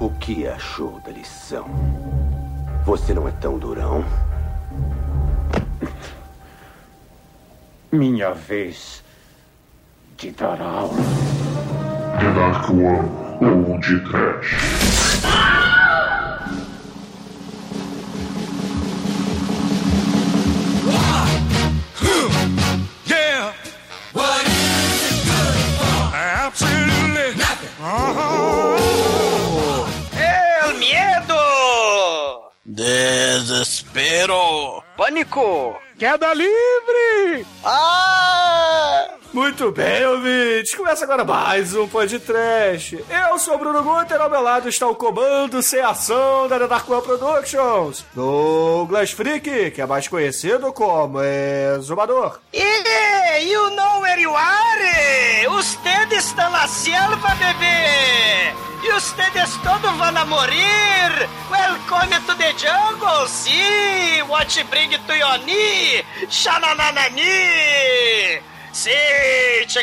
O que achou da lição? Você não é tão durão? Minha vez de dar aula. The Dark One ou de Trash. Desespero! Pânico! Queda livre! Ah! Muito bem, ouvintes. Começa agora mais um podcast. Eu sou o Bruno Guter, ao meu lado está o comando sem ação da The Dark One Productions. Douglas Freak, que é mais conhecido como Exumador. E you know where you are? Usted está na selva, bebê! E ustedes todos vão morir! Welcome to the jungle! Sim! What bring to your knee? Xanananani! Sim,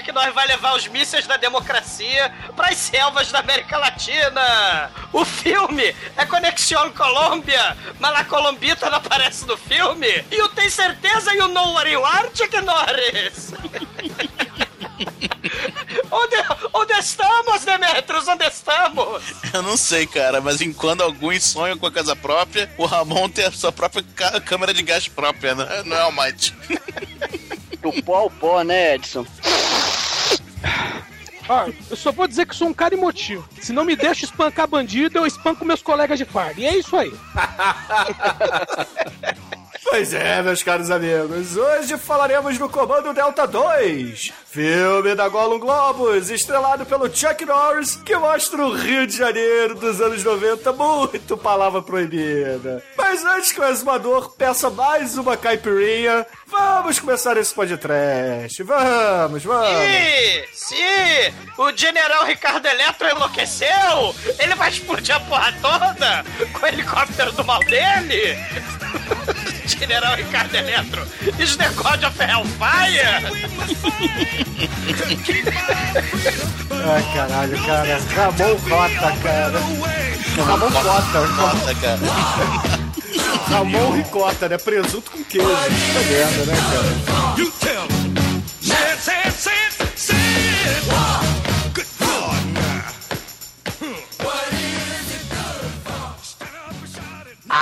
que nós vai levar os mísseis da democracia para as selvas da América Latina. O filme é Conexão Colômbia, mas a colombita não aparece no filme. E eu tenho certeza know where you are, Chuck Norris. onde, onde estamos, Demetrius? Onde estamos? Eu não sei, cara, mas enquanto alguns sonham com a casa própria, o Ramon tem a sua própria câmera de gás própria, não é, não é Almighty? Do pó ao pó, né, Edson? Ah, eu só vou dizer que sou um cara emotivo. Se não me deixa espancar bandido, eu espanco meus colegas de farda. E é isso aí. Pois é, meus caros amigos. Hoje falaremos do Comando Delta 2, filme da Gollum Globus, estrelado pelo Chuck Norris, que mostra o Rio de Janeiro dos anos 90, muito palavra proibida. Mas antes que o exumador peça mais uma caipirinha, vamos começar esse podcast. Vamos, vamos. Sim, sim, o General Ricardo Eletro enlouqueceu. Ele vai explodir a porra toda com o helicóptero do mal dele. General Ricardo Eletro, is the God of Hellfire? Ai, caralho, cara. Ramon Rota, cara. Ramon Rota. Nossa, cara. Ramon Ricota, né? Presunto com queijo. Puta merda, né, cara? You tell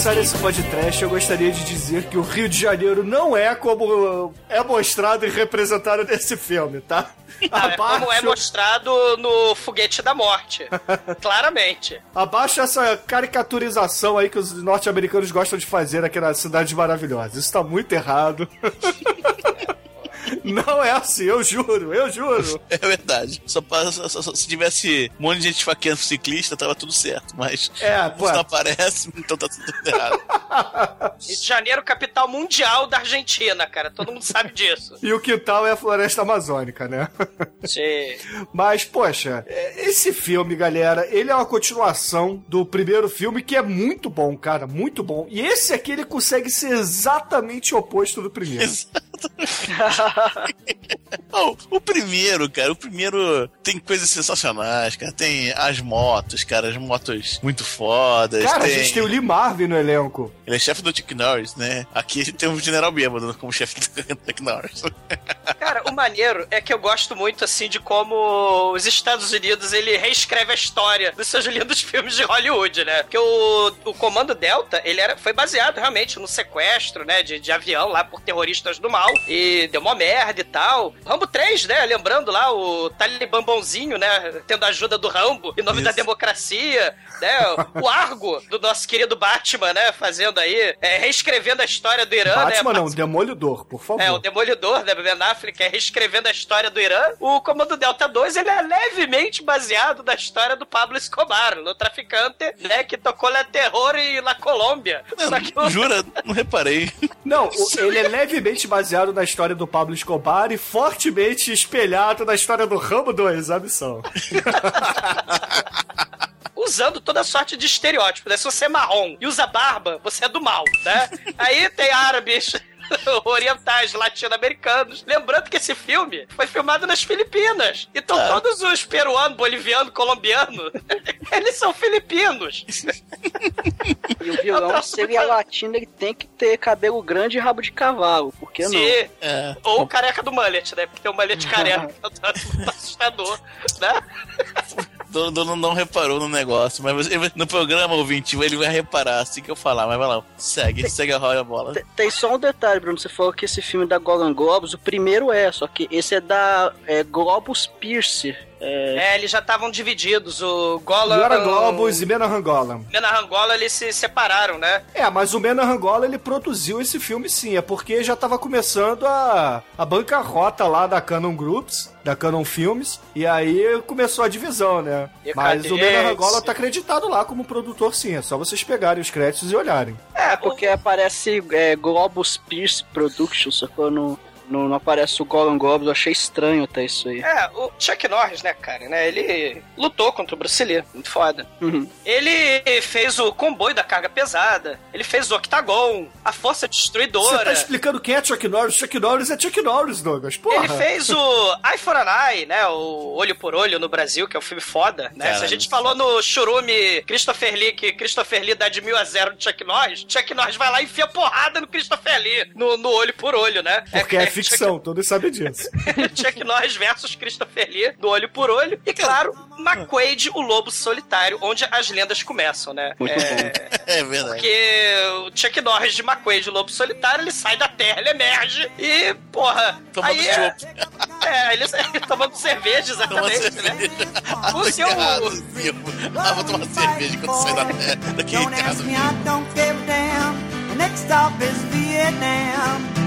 Começar esse podcast, eu gostaria de dizer que o Rio de Janeiro não é como é mostrado e representado nesse filme, tá? Ah, é como é mostrado no Foguete da Morte. Claramente. Abaixo essa caricaturização aí que os norte-americanos gostam de fazer aqui na Cidade Maravilhosa. Isso tá muito errado. Não é assim, eu juro, eu juro. É verdade. Só, pa- só- só- se tivesse um monte de gente esfaqueando ciclista, tava tudo certo. Mas É, pô. não aparece, então tá tudo errado. Rio de Janeiro, capital mundial da Argentina, cara. Todo mundo sabe disso. E o quintal é a floresta amazônica, né? Sim. Mas, poxa, é- esse filme, galera, ele é uma continuação do primeiro filme que é muito bom, cara, muito bom. E esse aqui ele consegue ser exatamente o oposto do primeiro. Bom, o primeiro, cara, o primeiro tem coisas sensacionais, cara. Tem as motos, cara, as motos muito fodas. Cara, tem... a gente tem o Lee Marvin no elenco. Ele é chefe do Chuck Norris, né? Aqui a gente tem um general bêbado como chefe do Chuck Norris. Cara, o maneiro é que eu gosto muito, assim, de como os Estados Unidos, ele reescreve a história dos seus lindos filmes de Hollywood, né? Porque o, o Comando Delta, ele era, foi baseado realmente no sequestro, né, de, de avião lá por terroristas do mal. E deu uma merda e tal. Rambo 3, né, lembrando lá o Talibã bonzinho, né, tendo a ajuda do Rambo em nome da democracia, né? O Argo do nosso querido Batman, né, fazendo aí, é, reescrevendo a história do Irã, né? Batman não, Demolidor, por favor. É, o Demolidor, né? Ben Affleck é reescrevendo a história do Irã, o Comando Delta 2 ele é levemente baseado na história do Pablo Escobar, no traficante, né, que tocou la terror e na Colômbia. Só que o- Jura? Não reparei. Não, o- ele é levemente baseado na história do Pablo Escobar e fortemente espelhado na história do Rambo 2, a missão. usando toda sorte de estereótipos, né? Se você é marrom e usa barba, você é do mal, né? Aí tem árabes. Orientais, latino-americanos. Lembrando que esse filme foi filmado nas Filipinas. Então todos os peruanos, bolivianos, colombianos, eles são filipinos. E o vilão, Outra se ele é coisa- latino, ele tem que ter cabelo grande e rabo de cavalo. Por que não? Sim. É. Ou o careca do mullet, né? Porque tem o mullet careca, que é um assustador, né? Dono, dono não reparou no negócio, mas no programa ouvinte ele vai reparar assim que eu falar, mas vai lá, segue, segue a roda a bola. Tem- Tem só um detalhe, Bruno. Você falou que esse filme da Golan Globus, o primeiro é, só que esse é da é, Globus Pierce. É, É, eles já estavam divididos. O Golan. Glória Globus e Menahan Golan. Mena Rangola, eles se separaram, né? É, mas o Menahan Golan, ele produziu esse filme sim, é porque já tava começando a, a bancarrota lá da Canon Groups, da Canon Filmes, e aí começou a divisão, né? E Mas cadê o Menahan esse? Golan tá acreditado lá como produtor sim, é só vocês pegarem os créditos e olharem. É, porque aparece é, Globus Pierce Productions, só que não, não, aparece o Golan Globus. Eu achei estranho até isso aí. É, o Chuck Norris, né, cara, né? Ele lutou contra o Bruce Lee, muito foda. Uhum. Ele fez o comboio da carga pesada, ele fez o Octagon, a Força Você Destruidora. tá explicando quem é Chuck Norris? Chuck Norris é Chuck Norris, Douglas, porra. Ele fez o Eye for an Eye, né? O Olho por Olho no Brasil, que é um filme foda, né? Se a gente falou no churume Christopher Lee, que Christopher Lee dá de mil a zero de Chuck Norris, Chuck Norris vai lá e enfia porrada no Christopher Lee, no, no Olho por Olho, né? Porque é ficção, todos sabem disso. Chuck Norris versus Christopher Lee, do olho por olho. E claro, McQuaid, o lobo solitário, onde as lendas começam, né? Muito é, É verdade. Porque o Chuck Norris de McQuaid, o lobo solitário, ele sai da terra, ele emerge e, porra. Tomando aí é, é, ele tomando cerveja, Tomando exatamente, né? cerveja. O seu-. Ah, vou tomar cerveja quando sair da terra. Daqui em casa. next stop is Vietnam.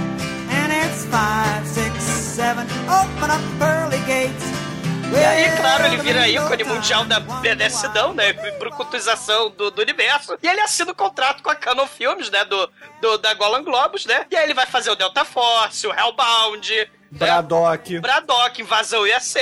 It's five, six, seven. Open up pearly gates. E aí, claro, ele vira ícone mundial da benecidão, né? Brucutização do, do universo. E ele assina o contrato com a Canon Films, né? Do, do, da Golan Globus, né? E aí ele vai fazer o Delta Force, o Hellbound, né? Braddock. Braddock, Invasão USA,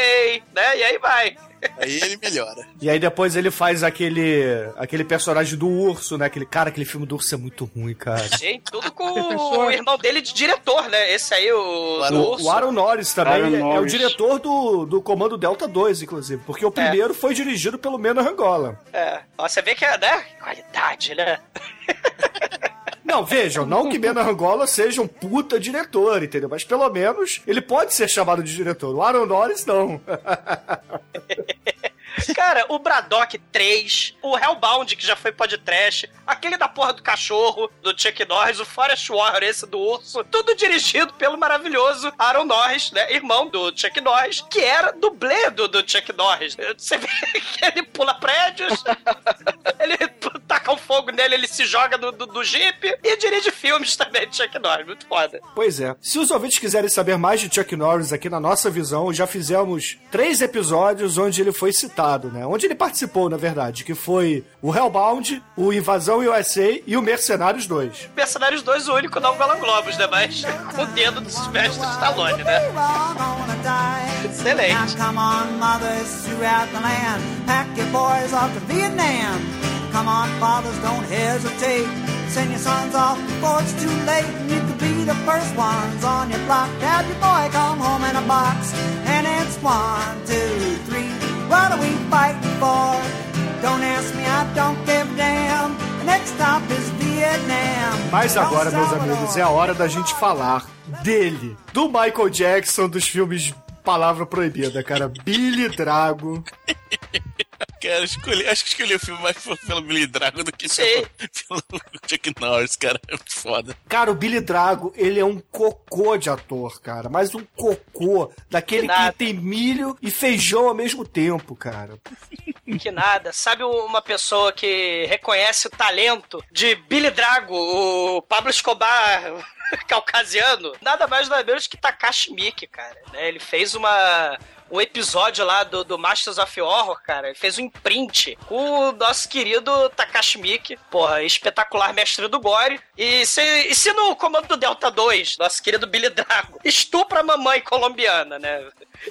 né? E aí vai. Aí ele melhora. E aí depois ele faz aquele aquele personagem do urso, né? Aquele cara, aquele filme do urso é muito ruim, cara. Gente, tudo com o irmão dele de diretor, né? Esse aí, o, O Aaron- O, Aaron Norris também Aaron é- é o Norris. diretor do, do Comando Delta 2, inclusive. Porque o primeiro foi dirigido pelo Mena Rangola. É. Ó, Você vê que é, né? Qualidade, né? Não, vejam, não que Mena Rangola seja um puta diretor, entendeu? Mas pelo menos ele pode ser chamado de diretor. O Aaron Norris, não. Cara, o Braddock 3, o Hellbound, que já foi podcast, aquele da porra do cachorro, do Chuck Norris, o Forest Warrior, esse do urso, tudo dirigido pelo maravilhoso Aaron Norris, né? Irmão do Chuck Norris, que era dublê do, do Chuck Norris. Você vê que ele pula prédios, ele taca um fogo nele, ele se joga do, do, do Jeep e dirige filmes também de Chuck Norris. Muito foda. Pois é. Se os ouvintes quiserem saber mais de Chuck Norris aqui na nossa visão, já fizemos três episódios onde ele foi citado, né? Onde ele participou, na verdade, que foi o Hellbound, o Invasão USA e o Mercenários 2. Mercenários 2, o único não Golan Globos, né? Mas com o dedo do Sylvester Stallone, né? Excelente. Come on, mothers throughout the land. Pack your boys off to Vietnam. Come on, fathers, don't hesitate. Send your sons off before it's too late. And you could be the first ones on your block. Have your boy come home in a box. And it's one, two, three. What are we fighting for? Don't ask me, I don't give a damn. The next stop is Vietnam. Mas agora, meus amigos, é a hora da gente falar dele, do Michael Jackson, dos filmes Palavra Proibida, cara. Billy Drago. Cara, escolhi, acho que escolhi o filme mais pelo- Billy Drago do que pelo, pelo Chuck Norris, cara. É muito foda. Cara, o Billy Drago, ele é um cocô de ator, cara. Mas um cocô daquele Que que tem milho e feijão ao mesmo tempo, cara. Que nada. Sabe uma pessoa que reconhece o talento de Billy Drago, o Pablo Escobar caucasiano? Nada mais nada menos que Takashi Miike, cara. né? Ele fez uma um episódio lá do, do Masters of Horror, cara. Fez um imprint com o nosso querido Takashi Miike. Porra, espetacular mestre do gore. E se, e se no Comando do Delta 2, nosso querido Billy Drago, estupra a mamãe colombiana, né?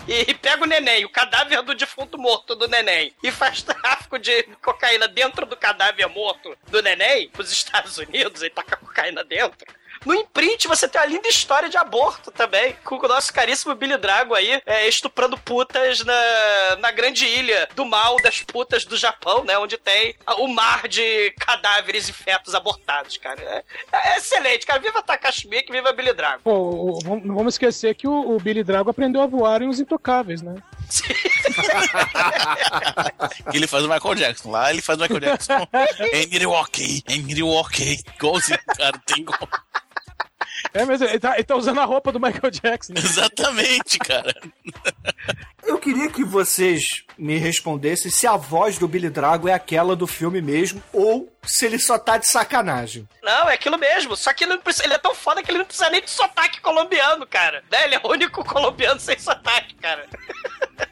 E pega o neném, o cadáver do defunto morto do neném, e faz tráfico de cocaína dentro do cadáver morto do neném pros Estados Unidos e taca cocaína dentro. No imprint você tem uma linda história de aborto também, com o nosso caríssimo Billy Drago aí, é, estuprando putas na, na grande ilha do mal das putas do Japão, né? Onde tem o mar de cadáveres e fetos abortados, cara. É, é excelente, cara. Viva Takashi Miike, viva Billy Drago. Pô, não vamos esquecer que o, o Billy Drago aprendeu a voar em Os Intocáveis, né? Ele faz o Michael Jackson. Lá ele faz o Michael Jackson em Milwaukee. Em Milwaukee. Igualzinho, cara. Tem igual. É, mas ele tá, ele tá usando a roupa do Michael Jackson. né? Exatamente, cara. Eu queria que vocês me respondessem se a voz do Billy Drago é aquela do filme mesmo ou se ele só tá de sacanagem. Não, é aquilo mesmo. Só que ele, não precisa, ele é tão foda que ele não precisa nem de sotaque colombiano, cara. Né? Ele é o único colombiano sem sotaque, cara.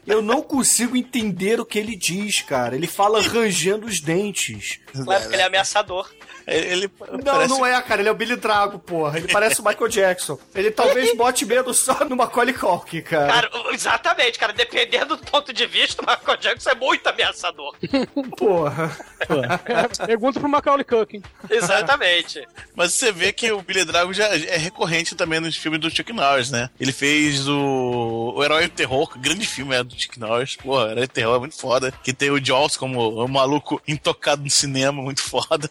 Eu não consigo entender o que ele diz, cara. Ele fala rangendo os dentes. Claro, porque ele é ameaçador. Ele Não, parece- não é, cara. Ele é o Billy Drago, porra. Ele parece o Michael Jackson. Ele talvez bote medo só no Macaulay Culkin, cara. Cara, exatamente, cara. Dependendo do ponto de vista, o Michael Jackson é muito ameaçador. Porra. É, pergunta pro Macaulay Culkin. Exatamente. Mas você vê que o Billy Drago já é recorrente também nos filmes do Chuck Norris, né? Ele fez o, o Herói do Terror, que grande filme é do Chuck Norris. Pô, Herói do Terror é muito foda. Que tem o Jaws como um maluco intocado no cinema, muito foda.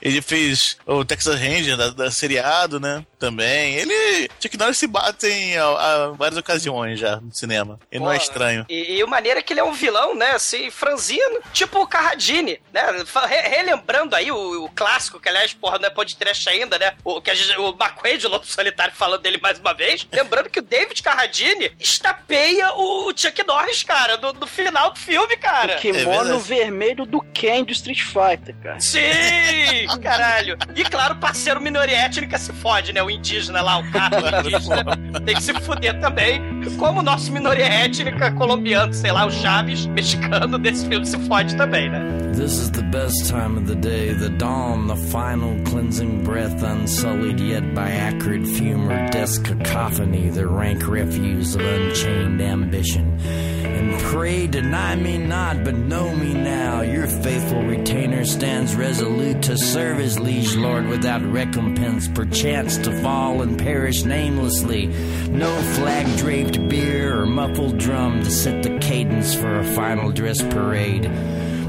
Ele fez o Texas Ranger da, da seriado, né? Também. Ele. Chuck Norris se bate em a, a várias ocasiões já no cinema. Ele não é estranho. E, e o maneiro é que ele é um vilão, né? Assim, franzino, tipo o Carradine, né? Re- relembrando aí o, o clássico, que aliás, porra, não é podcast ainda, né? O, que a gente, o McQuaid de Lobo Solitário falando dele mais uma vez. Lembrando que o David Carradine estapeia o Chuck Norris, cara, no, no final do filme, cara. O kimono vermelho do Ken do Street Fighter, cara. Sim, caralho. E claro, parceiro minoria étnica se fode, né? O indígena lá, o cara indígena, tem que se fuder também. Como o nosso minoria étnica colombiano, sei lá, o Chaves, mexicano, desse filme se fode também, né? This is the best time of the day, the dawn, the final cleansing breath, unsullied yet by acrid fume or desk cacophony, the rank refuse of unchained ambition. And pray deny me not, but know me now. Your faithful retainer stands resolute to serve his liege lord without recompense, perchance to fall and perish namelessly. No flag draped bier or muffled drum to set the cadence for a final dress parade.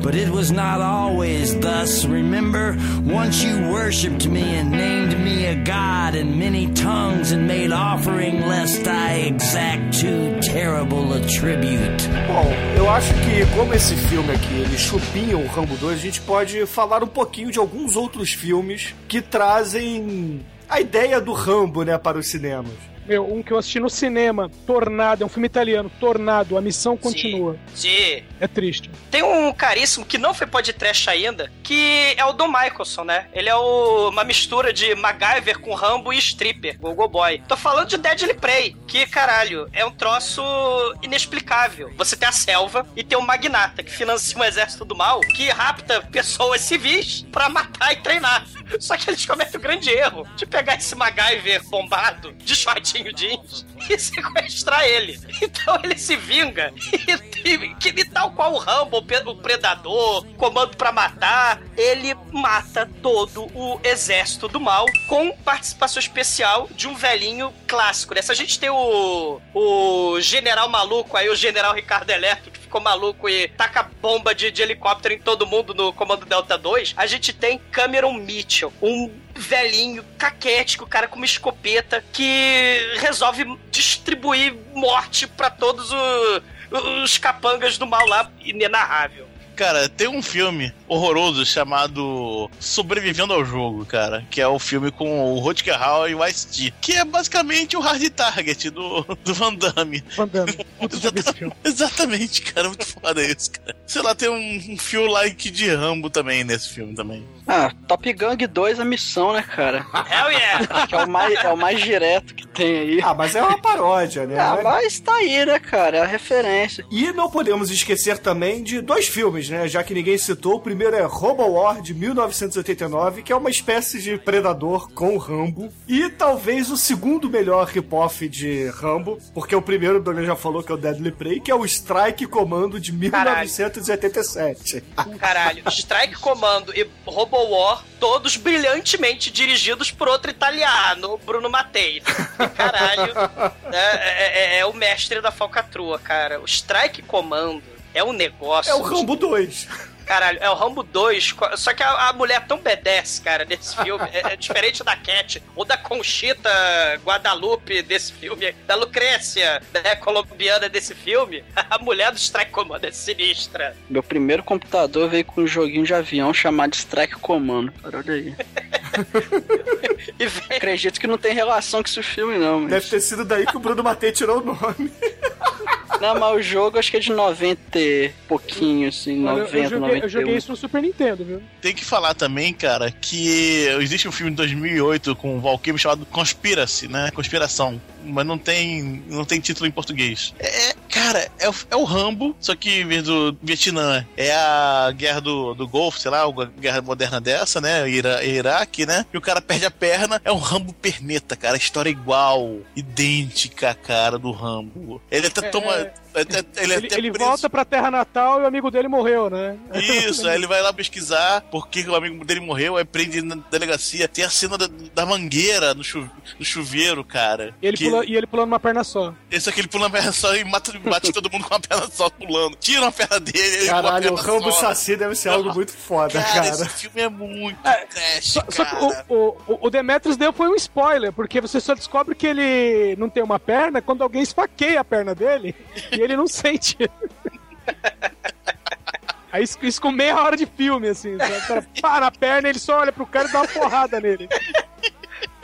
But it was not always thus. Remember, once you worshipped me and named me a god in many tongues and made offering lest I exact too terrible a tribute. Bom, eu acho que como esse filme aqui, ele chupinha o Rambo 2, a gente pode falar um pouquinho de alguns outros filmes que trazem a ideia do Rambo, né, para os cinemas. Meu, um que eu assisti no cinema, Tornado, é um filme italiano, Tornado, a missão continua. Sim. É triste. Tem um caríssimo que não foi podcast ainda, que é o Don Michelson, né? Ele é o- uma mistura de MacGyver com Rambo e Stripper, Gogo Boy. Tô falando de Deadly Prey, que, caralho, é um troço inexplicável. Você tem a selva e tem o magnata, que financia um exército do mal, que rapta pessoas civis pra matar e treinar. Só que eles cometem o grande erro de pegar esse MacGyver bombado de shortinho jeans e sequestrar ele. Então ele se vinga e, e- de tal qual o Rambo, o Predador, Comando pra Matar, ele mata todo o exército do mal com participação especial de um velhinho clássico. Né? Se a gente tem o, o general maluco aí, o general Ricardo que ficou maluco e taca bomba de, de helicóptero em todo mundo no Comando Delta 2, a gente tem Cameron Mitchell, um velhinho, caquético, cara com uma escopeta que resolve distribuir morte pra todos o os capangas do mal lá, inenarrável. Cara, tem um filme horroroso chamado Sobrevivendo ao Jogo, cara. Que é o filme com o Rutger Hauer e o Ice-T. Que é basicamente o Hard Target do, do Van Damme. Van Damme. Filme. Exatamente, cara. Muito foda isso, cara. Sei lá, tem um, um fio like de Rambo também nesse filme também. Ah, Top Gang 2 a missão, né, cara? Hell yeah! Que é o mais, é o mais direto que tem aí. Ah, mas é uma paródia, né? Ah, mas tá aí, né, cara? É a referência. E não podemos esquecer também de dois filmes, né? Já que ninguém citou. O primeiro é Robo War, de 1989, que é uma espécie de Predador com Rambo. E talvez o segundo melhor rip-off de Rambo, porque o primeiro o Douglas já falou que é o Deadly Prey, que é o Strike Comando de 1987. Caralho, Strike Comando e Robo War, todos brilhantemente dirigidos por outro italiano, Bruno Mattei. E, Caralho, né, é, é- é o mestre da falcatrua, cara. O Strike Comando é um negócio. É o Rambo 2. Caralho, é o Rambo 2, co- só que a, a mulher é tão B10, cara, desse filme. É, é diferente da Cat ou da Conchita Guadalupe desse filme, da Lucrécia, né, colombiana desse filme. A mulher do Strike Comando é sinistra. Meu primeiro computador veio com um joguinho de avião chamado Strike Commando. Cara, olha aí. E vem Acredito que não tem relação com esse filme, não. Mas... Deve ter sido daí que o Bruno Matei tirou o nome. Não, mas o jogo acho que é de 90 e pouquinho, assim, Olha, 90, eu, joguei, 91. eu joguei isso no Super Nintendo, viu? Tem que falar também, cara, que existe um filme de 2008 com o Val Kilmer chamado Conspiracy, né? Conspiração. Mas não tem, não tem título em português. É, cara, é o, é o Rambo, só que em vez do Vietnã é a guerra do, do Golfo, sei lá, uma guerra moderna dessa, né? Ira, Iraque, né? E o cara perde a perna. É um Rambo perneta, cara. História igual, idêntica, cara, do Rambo. Ele até É, toma. é. Até- ele Ele, até ele volta pra terra natal e o amigo dele morreu, né? Isso, aí ele vai lá pesquisar porque o amigo dele morreu, aí prende na delegacia. Tem a cena da, da mangueira no, chu- no chuveiro, cara. E ele, que, pula, e ele pulando uma perna só. Esse aqui ele pula uma perna só e mata, bate todo mundo com uma perna só pulando. Tira uma perna dele, ele Caralho, o Rambo só. Saci deve ser algo muito foda, Cara, cara. esse filme é muito trash, Só, só que o, o, o Demetrius deu foi um spoiler, porque você só descobre que ele não tem uma perna quando alguém esfaqueia a perna dele e ele não sente. Aí isso, isso com meia hora de filme, assim. O cara pá na perna, ele só olha pro cara e dá uma porrada nele.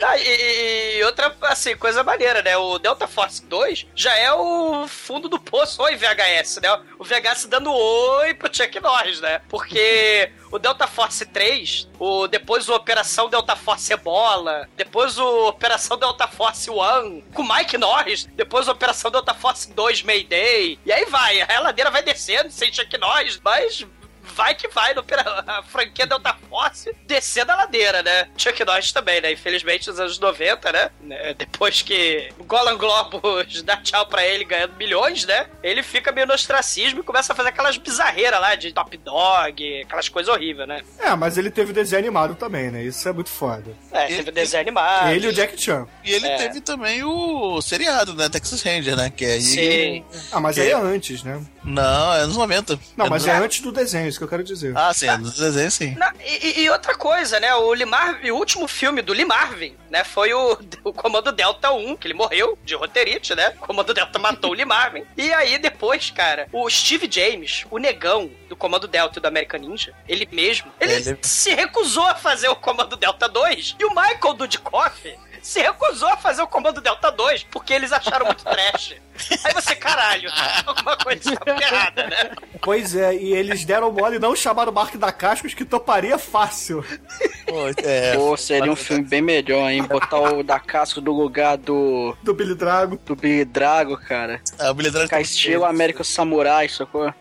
Ah, e, e outra, assim, coisa maneira, né? O Delta Force 2 já é o fundo do poço. Oi, VHS, né? O VHS dando oi pro Chuck Norris, né? Porque o Delta Force 3, o, depois o Operação Delta Force Ebola, depois o Operação Delta Force 1 com Mike Norris, depois a Operação Delta Force 2 Mayday. E aí vai, a ladeira vai descendo sem Chuck Norris, mas vai que vai no a franquia Delta Force descendo a ladeira, né? Chuck Norris também, né? Infelizmente, nos anos 90, né? Né, Depois que o Golan Globus dá tchau pra ele ganhando milhões, né? Ele fica meio no ostracismo e começa a fazer aquelas bizarreiras lá de Top Dog, aquelas coisas horríveis, né? É, mas ele teve desenho animado também, né? Isso é muito foda. É, teve desenho animado. ele e o Jack Chan. E ele É. teve também o seriado, né? Texas Ranger, né? Que aí. Sim. Ah, mas Que- aí é antes, né? Não, é anos 90. Não, mas no- é antes do desenho, isso que eu quero dizer. Ah, sim, é no desenho sim. Não, e, e- outra coisa, né? O, Marvin, o último filme do Lee Marvin, né? Foi o, o Comando Delta 1, que ele morreu de roteirite, né? O Comando Delta matou o Lee Marvin. E aí depois, cara, o Steve James, o negão do Comando Delta e do American Ninja, ele mesmo, ele, Ele- se recusou a fazer o Comando Delta 2. E o Michael Dudikoff se recusou a fazer o Comando Delta 2 porque eles acharam muito trash. Aí você, caralho, alguma coisa está errada, né? Pois é, e eles deram mole e não chamaram o Mark da Cascos, que toparia fácil. Pô, é, Pô, seria um filme bem melhor, hein? Botar o da casca do lugar do, Do Billy Drago. do Billy Drago, cara. a Billy Drago Ficar tá- estilo América Samurai, sacou?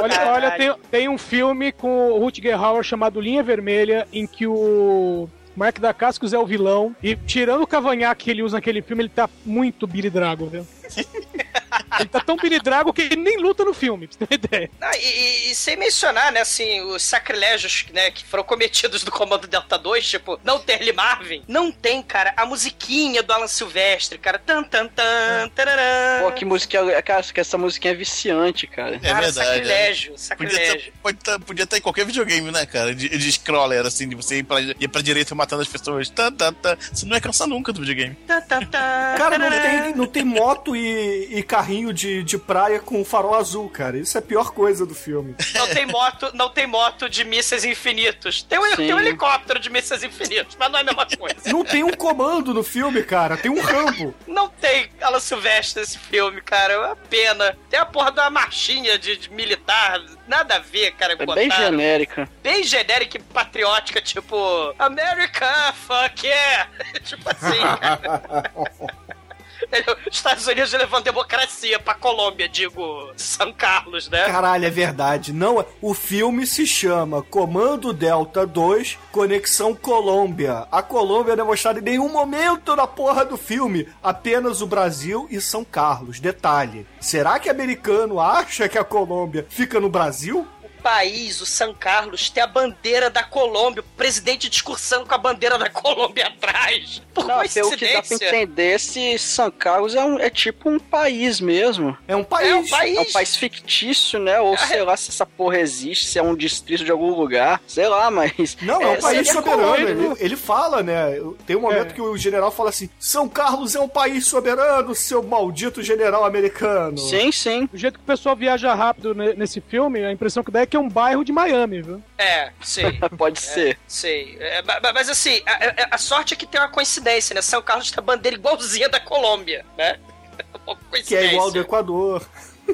Olha, Caralho. olha tem, tem um filme com o Rutger Hauer chamado Linha Vermelha, em que o Mark da Cascos é o vilão. E tirando o cavanhaque que ele usa naquele filme, ele tá muito Billy Drago, viu? Ele tá tão Billy Drago que ele nem luta no filme, pra você ter uma ideia. Ah, e, e- e sem mencionar, né, assim, os sacrilégios, né, que foram cometidos do Comando Delta 2, tipo, não ter Lee Marvin, não tem, cara, a musiquinha do Alan Silvestre, cara, tan tan tan, tararã. Pô, que música. Cara, que essa musiquinha é viciante, cara. É cara, verdade. sacrilégio, Podia sacrilégio. estar pode tá- podia em qualquer videogame, né, cara? De, de scroller, assim, de você ir pra, ir pra direita matando as pessoas. Tá, tá, tá. Você não ia cansar nunca do videogame. Tan, tan, tan, Cara, não tem, não tem moto e, e carrinho carrinho de, de praia com farol azul, cara. Isso é a pior coisa do filme. Não tem moto, não tem moto de mísseis infinitos. Tem um, tem um helicóptero de mísseis infinitos, mas não é a mesma coisa. Não tem um comando no filme, cara. Tem um Rambo. Não tem Alan Silvestre nesse filme, cara. É uma pena. Tem a porra da marchinha de, de militar. Nada a ver, cara. É bem genérica. Bem genérica e patriótica, tipo... America, fuck yeah! tipo assim, cara. Os Estados Unidos levando democracia pra Colômbia, digo, São Carlos, né? Caralho, é verdade. Não, o filme se chama Comando Delta 2 Conexão Colômbia. A Colômbia não é mostrada em nenhum momento na porra do filme. Apenas o Brasil e São Carlos. Detalhe. Será que americano acha que a Colômbia fica no Brasil? País, o São Carlos, tem a bandeira da Colômbia, o presidente discursando com a bandeira da Colômbia atrás. Por Não, pelo que dá pra entender, esse São Carlos é, um- é tipo um país mesmo. É um país. É um país. É um país fictício, né? Ou sei lá se essa porra existe, se é um distrito de algum lugar. Sei lá, mas. Não, é um país seria soberano. Ele, ele fala, né? Tem um momento É. que o general fala assim: São Carlos é um país soberano, seu maldito general americano. Sim, sim. Do jeito que o pessoal viaja rápido ne- nesse filme, a impressão que dá é que é um bairro de Miami, viu? É, sei. Pode ser. Sei. É, ma- ma- mas assim, a, a- a sorte é que tem uma coincidência, né? São Carlos tem a bandeira igualzinha da Colômbia, né? Uma Que é igual ao do. Equador.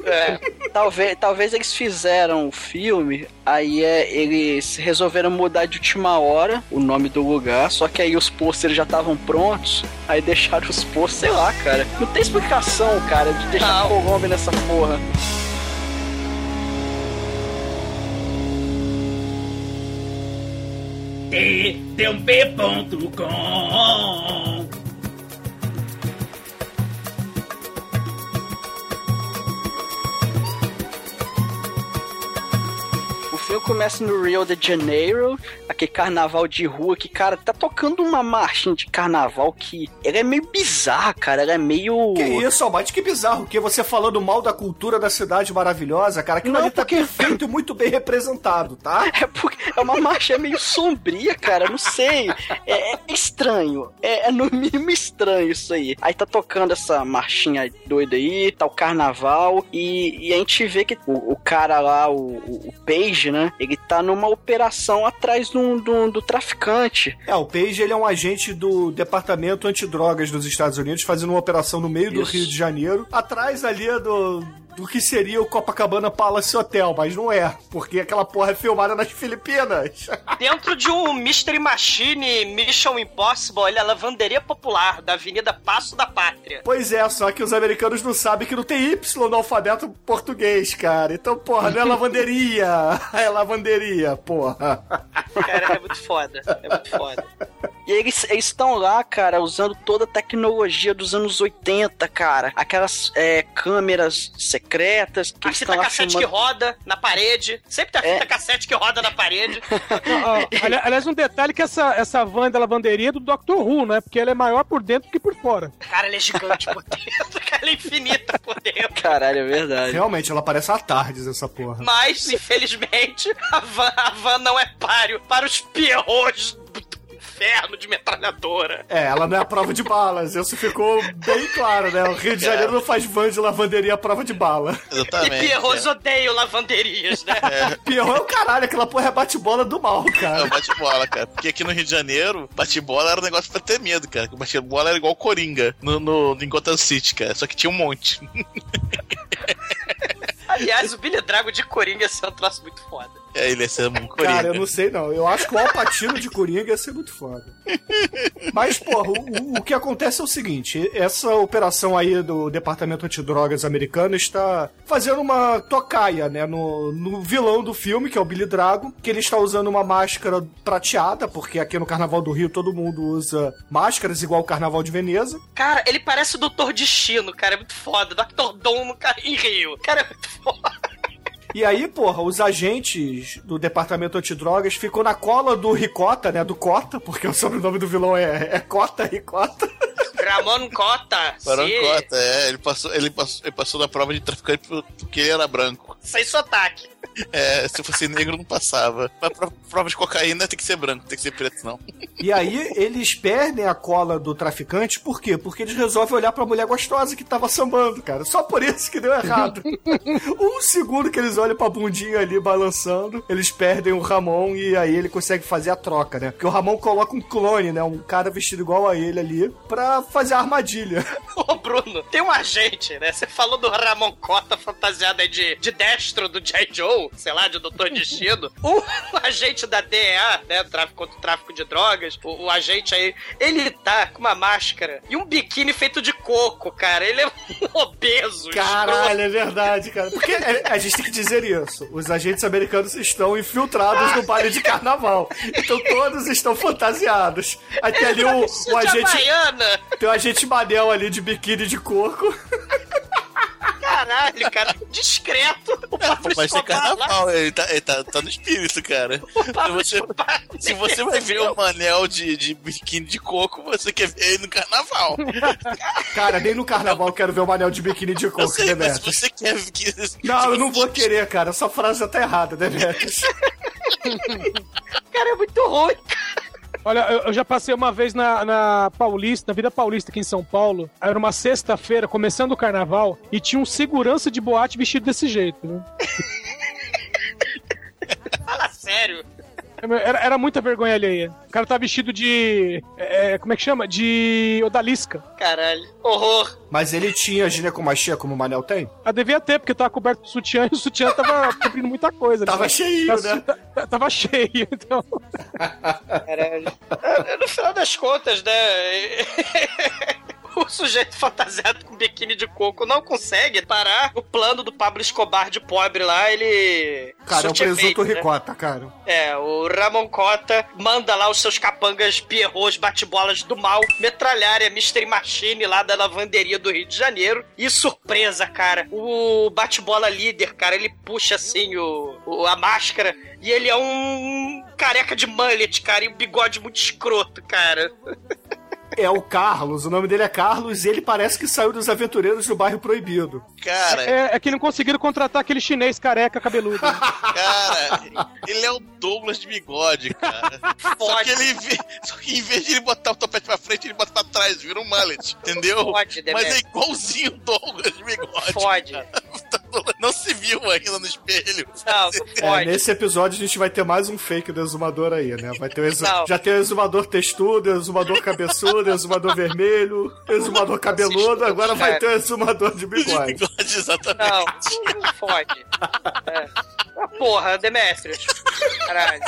É. Talvez, talvez eles fizeram o filme, aí é, eles resolveram mudar de última hora o nome do lugar, só que aí os pôsteres já estavam prontos, aí deixaram os pôsteres, sei lá, cara. Não tem explicação, cara, de deixar. Colômbia nessa porra. tdump.com começa no Rio de Janeiro, aquele carnaval de rua que, cara, tá tocando uma marchinha de carnaval que ela é meio bizarra, cara. Ela é meio. Que isso, Almighty, que bizarro. Que você falando mal da cultura da cidade maravilhosa, cara, aquilo Não, ali tá porque- perfeito e muito bem representado, tá? É porque é uma marcha meio sombria, cara. Não sei. É, é estranho. É, é no mínimo estranho isso aí. Aí tá tocando essa marchinha doida aí, tá o carnaval. E, e a gente vê que o, o cara lá, o, o, o Page, né? Ele tá numa operação atrás do, do, do traficante. É, o Page, ele é um agente do Departamento Antidrogas dos Estados Unidos, fazendo uma operação no meio do Isso. Rio de Janeiro, atrás ali do, do que seria o Copacabana Palace Hotel, mas não é, porque aquela porra é filmada nas Filipinas. Dentro de um Mystery Machine Mission Impossible, ele é a lavanderia popular da Avenida Passo da Pátria. Pois é, só que os americanos não sabem que não tem Y no alfabeto português, cara. Então, porra, não é lavanderia, é lavanderia, porra. Cara, é muito foda. É muito foda. E eles estão lá, cara, usando toda a tecnologia dos anos 80, cara. Aquelas é, câmeras secretas que A eles fita estão lá cassete filmando. que roda na parede. Sempre tem a É. fita cassete que roda na parede. Ah, ali- aliás, um detalhe que essa, essa van da lavanderia é do Dr. Who, né? Porque ela é maior por dentro do que por fora. Cara, ela é gigante por dentro. Cara, ela é infinita por dentro. Caralho, é verdade. Realmente, ela parece a Tardes, essa porra. Mas, infelizmente, a van, a van não é páreo para os pierrots do inferno de metralhadora. É, ela não é a prova de balas, isso ficou bem claro, né? O Rio de Janeiro não faz van de lavanderia à prova de bala. E Exatamente. pierrots odeiam lavanderias, né? Pior é o caralho, aquela porra é bate-bola do mal, É cara. o bate-bola, cara. Porque aqui no Rio de Janeiro, bate-bola era um negócio pra ter medo, cara. O bate-bola era igual Coringa no, no, em Gotham City, cara. Só que tinha um monte. Aliás, o Billy Drago de Coringa é um troço muito foda. É, ele ia ser um Coringa. Cara, eu não sei não. Eu acho que o Alpatino de Coringa ia ser muito foda. Mas, porra, o, o- que acontece é o seguinte: essa operação aí do Departamento Antidrogas americano está fazendo uma tocaia, né, no, no vilão do filme, que é o Billy Drago, que ele está usando uma máscara prateada, porque aqui no Carnaval do Rio todo mundo usa máscaras igual o Carnaval de Veneza. Cara, ele parece o Doutor Destino, cara. É muito foda. Dr. Dom no, Rio. Cara, é muito foda. E aí, porra, os agentes do Departamento Antidrogas ficam na cola do Ricota, né, do Cota, porque o sobrenome do vilão é, é Cota Ricota. Ramon Cota. Barão sim. Cota, é. Ele passou, ele, passou, ele passou da prova de traficante por- porque ele era branco. Sem sotaque. É, se fosse negro não passava. Mas pra prova de cocaína tem que ser branco, tem que ser preto, não. E aí eles perdem a cola do traficante, por quê? Porque eles resolvem olhar pra mulher gostosa que tava sambando, cara. Só por isso que deu errado. um segundo que eles olham pra bundinha ali balançando, eles perdem o Ramon e aí ele consegue fazer a troca, né? Porque o Ramon coloca um clone, né? Um cara vestido igual a ele ali, pra fazer armadilha. Ô, Bruno, tem um agente, né? Você falou do Ramon Cota fantasiado aí de, de destro do J. Joe, sei lá, de Doutor Destino. O agente da DEA, né? Tráfico contra o tráfico de drogas, o, o agente aí, ele tá com uma máscara e um biquíni feito de coco, cara. Ele é um obeso. Caralho, é verdade, cara. Porque é, a gente tem que dizer isso. Os agentes americanos estão infiltrados no baile de carnaval. Então todos estão fantasiados. Tem ali o, o agente. Havaiana. Tem o agente Manel ali de biquíni de coco. Caralho, cara, discreto. O Pablo Vai ser lá. carnaval, ele tá, ele tá, tá no espírito, cara. Se Pablo você, Escobar. se você vai ver o Manel de, de biquíni de coco, você quer ver ele no carnaval. Cara, nem no carnaval eu quero ver o Manel de biquíni de coco, sei, mas você quer que. Não, eu não vou querer, cara. Essa frase já tá errada, Demetrius. Cara, é muito ruim. Olha, eu, eu já passei uma vez na, na Paulista, na Vida Paulista aqui em São Paulo. Era uma sexta-feira, começando o carnaval, e tinha um segurança de boate vestido desse jeito, né? Fala sério. Era, era muita vergonha alheia. O cara tá vestido de. é, como é que chama? De odalisca. Caralho. Horror. Mas ele tinha ginecomastia como o Manel tem? Ah, devia ter, porque tava coberto de sutiã e o sutiã tava cobrindo muita coisa. Tava né? cheio, Tava- né? ta- Tava cheio, então. Caralho. É, No final das contas, né? O sujeito fantasiado com biquíni de coco não consegue parar o plano do Pablo Escobar de pobre lá, ele. Cara, é o presunto né? ricota, cara. É, o Ramon Cota manda lá os seus capangas pierrots, bate-bolas do mal, metralharem a Mystery Machine lá da lavanderia do Rio de Janeiro. E surpresa, cara, o bate-bola líder, cara, ele puxa assim o, o- a máscara e ele é um careca de mullet, cara, e um bigode muito escroto, cara. É o Carlos, o nome dele é Carlos e ele parece que saiu dos aventureiros do bairro proibido. Cara, É, é que não conseguiram contratar aquele chinês careca cabeludo. cara, ele é o Douglas de bigode, cara. Só que ele vê- só que em vez de ele botar o topete pra frente, ele bota pra trás, vira um mullet, entendeu? Pode, Mas é igualzinho o Douglas de bigode. Fode. Não se viu ainda no espelho. Não, É, nesse episódio a gente vai ter mais um fake do exumador aí, né? Vai ter o exu-. Já tem o exumador textudo, o exumador cabeçudo, o exumador vermelho, o exumador cabeludo, agora vai ter o exumador de De bigode. Exatamente. Não, não fode. É. Ah, Porra, Demetrius. Caralho.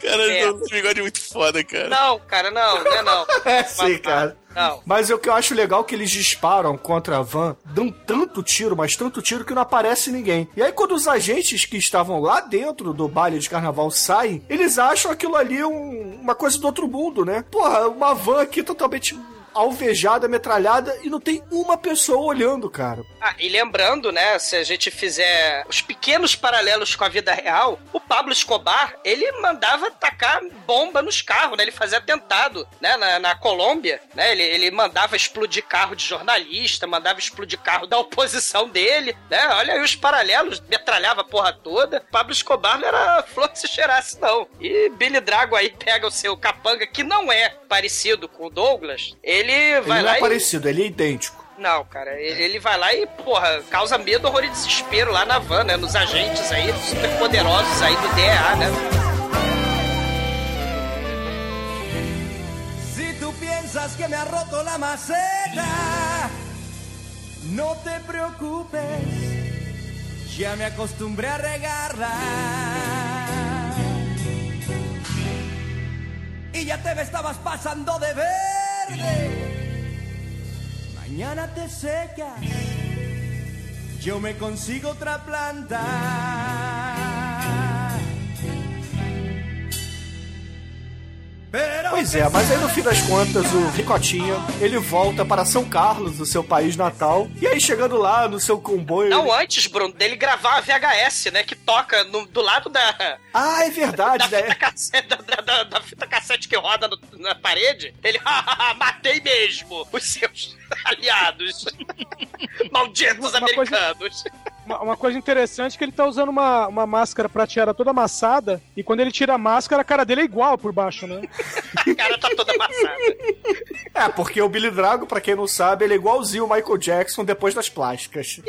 Cara, É. o bigode é muito foda, cara. Não, cara, não, não é não. É sim, Mas- cara. Não. Mas o que eu acho legal é que eles disparam contra a van, dão tanto tiro, mas tanto tiro que não aparece ninguém. E aí, quando os agentes que estavam lá dentro do baile de carnaval saem, eles acham aquilo ali um- uma coisa do outro mundo, né? Porra, uma van aqui totalmente alvejada, metralhada, e não tem uma pessoa olhando, cara. Ah, e lembrando, né, se a gente fizer os pequenos paralelos com a vida real, o Pablo Escobar, ele mandava tacar bomba nos carros, né? Ele fazia atentado, né, na, na Colômbia, né? Ele, ele mandava explodir carro de jornalista, mandava explodir carro da oposição dele, né? Olha aí os paralelos, metralhava a porra toda. Pablo Escobar não era flor que se cheirasse, não. E Billy Drago aí pega o seu capanga, que não é parecido com o Douglas, ele Ele vai não lá é e... parecido, ele é idêntico. Não, cara, ele, ele vai lá e, porra, causa medo, horror e desespero lá na van, né? Nos agentes aí, super poderosos aí do DEA, né? Si tú piensas que me ha roto la maceta, no te preocupes, ya me acostumbré a regarla. Y ya te me estabas pasando de Mañana te secas, yo me consigo otra planta. Pois é, mas aí no fim das contas, o Ricotinha, ele volta para São Carlos, o seu país natal, e aí chegando lá no seu comboio... Não, ele- antes, Bruno, dele gravar a VHS, né? Que toca no- do lado da. Ah, é verdade, da né? fita cassete, da, da- da- da fita cassete que roda no- na parede. Ele, hahaha, matei mesmo os seus aliados. Malditos Uma coisa- americanos. Uma, uma coisa interessante é que ele tá usando uma, uma máscara prateada toda amassada, e quando ele tira a máscara, a cara dele é igual por baixo, né? A cara tá toda amassada. É, porque o Billy Drago, pra quem não sabe, ele é igualzinho o Michael Jackson depois das plásticas.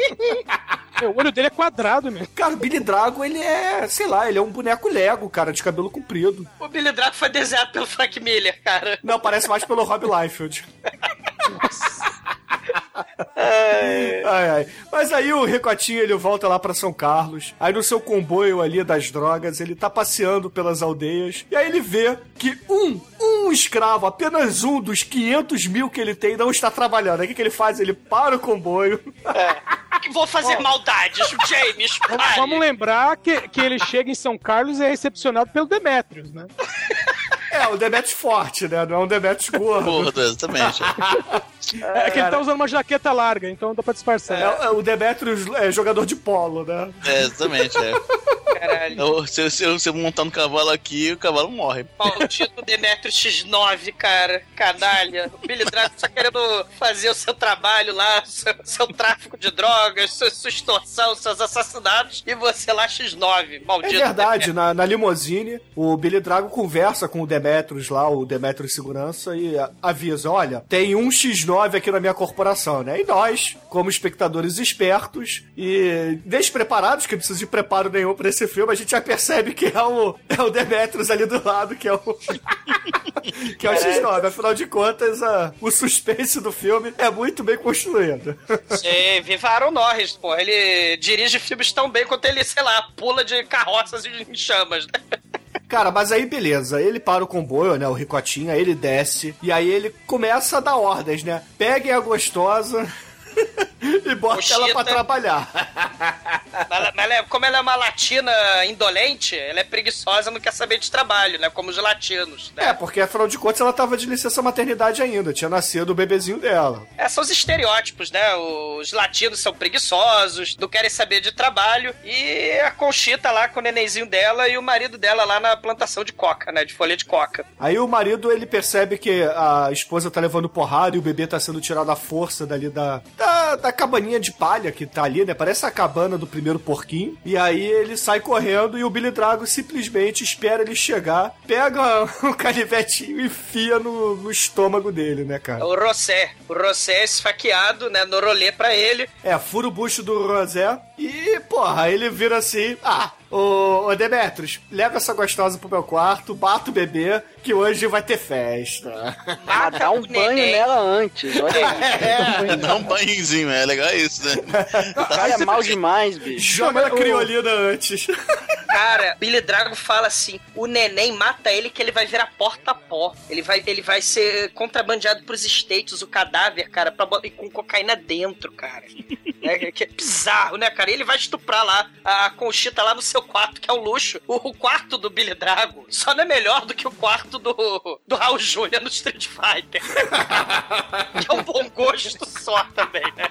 o olho dele é quadrado, né? Cara, o Billy Drago, ele é, sei lá, ele é um boneco Lego, cara, de cabelo comprido. O Billy Drago foi desenhado pelo Frank Miller, cara. Não, parece mais pelo Rob Liefeld. Ai, ai. Mas aí o Ricotinho ele volta lá pra São Carlos. Aí no seu comboio ali das drogas, ele tá passeando pelas aldeias. E aí ele vê que um, um escravo, apenas um dos 500 mil que ele tem, não está trabalhando. Aí o que, que ele faz? Ele para o comboio. Vou fazer maldades, James. Vamos, pare. vamos lembrar que, que ele chega em São Carlos e é recepcionado pelo Demetrius, né? É, o Demetrius forte, né? Não é um Demetrius gordo. Gordo, exatamente. É, que ele tá usando uma jaqueta larga, então dá pra disfarçar. É, é, o Demetrius é jogador de polo, né? É, exatamente, é. Caralho. Eu- Se, eu- se, eu- se eu montar no cavalo aqui, o cavalo morre. Maldito Demetrio X9, cara. Canalha. O Billy Drago só querendo fazer o seu trabalho lá, seu, seu tráfico de drogas, sua, sua extorsão, seus assassinatos, e você lá X9. É Maldito. verdade, na, na limousine, o Billy Drago conversa com o Demetrius lá, o Demetrius Segurança, e avisa: olha, tem um X9 aqui na minha corporação, né? E nós, como espectadores espertos e despreparados, que não precisa de preparo nenhum pra esse filme, a gente já percebe que é o, é o Demetrius ali do lado, que é o. que é o X9. Afinal de contas, a- o suspense do filme é muito bem construído. É, viva Aaron Norris, pô. Ele dirige filmes tão bem quanto ele, sei lá, pula de carroças em chamas. né? Cara, mas aí beleza, ele para o comboio, né, o Ricotinha, ele desce, e aí ele começa a dar ordens, né? Peguem a gostosa e bota ela pra Oxita. trabalhar. Mas mas ela é- como ela é uma latina indolente, ela é preguiçosa, não quer saber de trabalho, né? Como os latinos, né? É, porque afinal de contas ela tava de licença maternidade ainda, tinha nascido o bebezinho dela. É, são os estereótipos, né? Os latinos são preguiçosos, não querem saber de trabalho. E a Conchita lá com o nenenzinho dela e o marido dela lá na plantação de coca, né? De folha de coca. Aí o marido, ele percebe que a esposa tá levando porrada e o bebê tá sendo tirado à força dali da, da, da cabaninha de palha que tá ali, né? Parece a cabana do primeiro porquinho. E aí ele sai correndo e o Billy Drago simplesmente espera ele chegar, pega o canivetinho e enfia no, no estômago dele, né, cara? o Rossé. O Rossé é esfaqueado, né? No rolê pra ele. É, fura o bucho do Rosé e, porra, ele vira assim: ah, ô, ô Demetrius, leva essa gostosa pro meu quarto, bata o bebê, que hoje vai ter festa. Ah, dá um banho nela antes, olha aí. Dá um banhozinho, é legal isso, né? O cara é mal demais, bicho. Joga na criolina antes. Cara, Billy Drago fala assim: o neném mata ele que ele vai virar porta-pó. Ele vai, ele vai ser contrabandeado pros States, o cadáver, cara, pra, e com cocaína dentro, cara. É, que é bizarro, né, cara? Ele vai estuprar lá a Conchita lá no seu quarto, que é um luxo. O, o quarto do Billy Drago só não é melhor do que o quarto do, do Raul Júlia no Street Fighter. que é um bom gosto só também, né?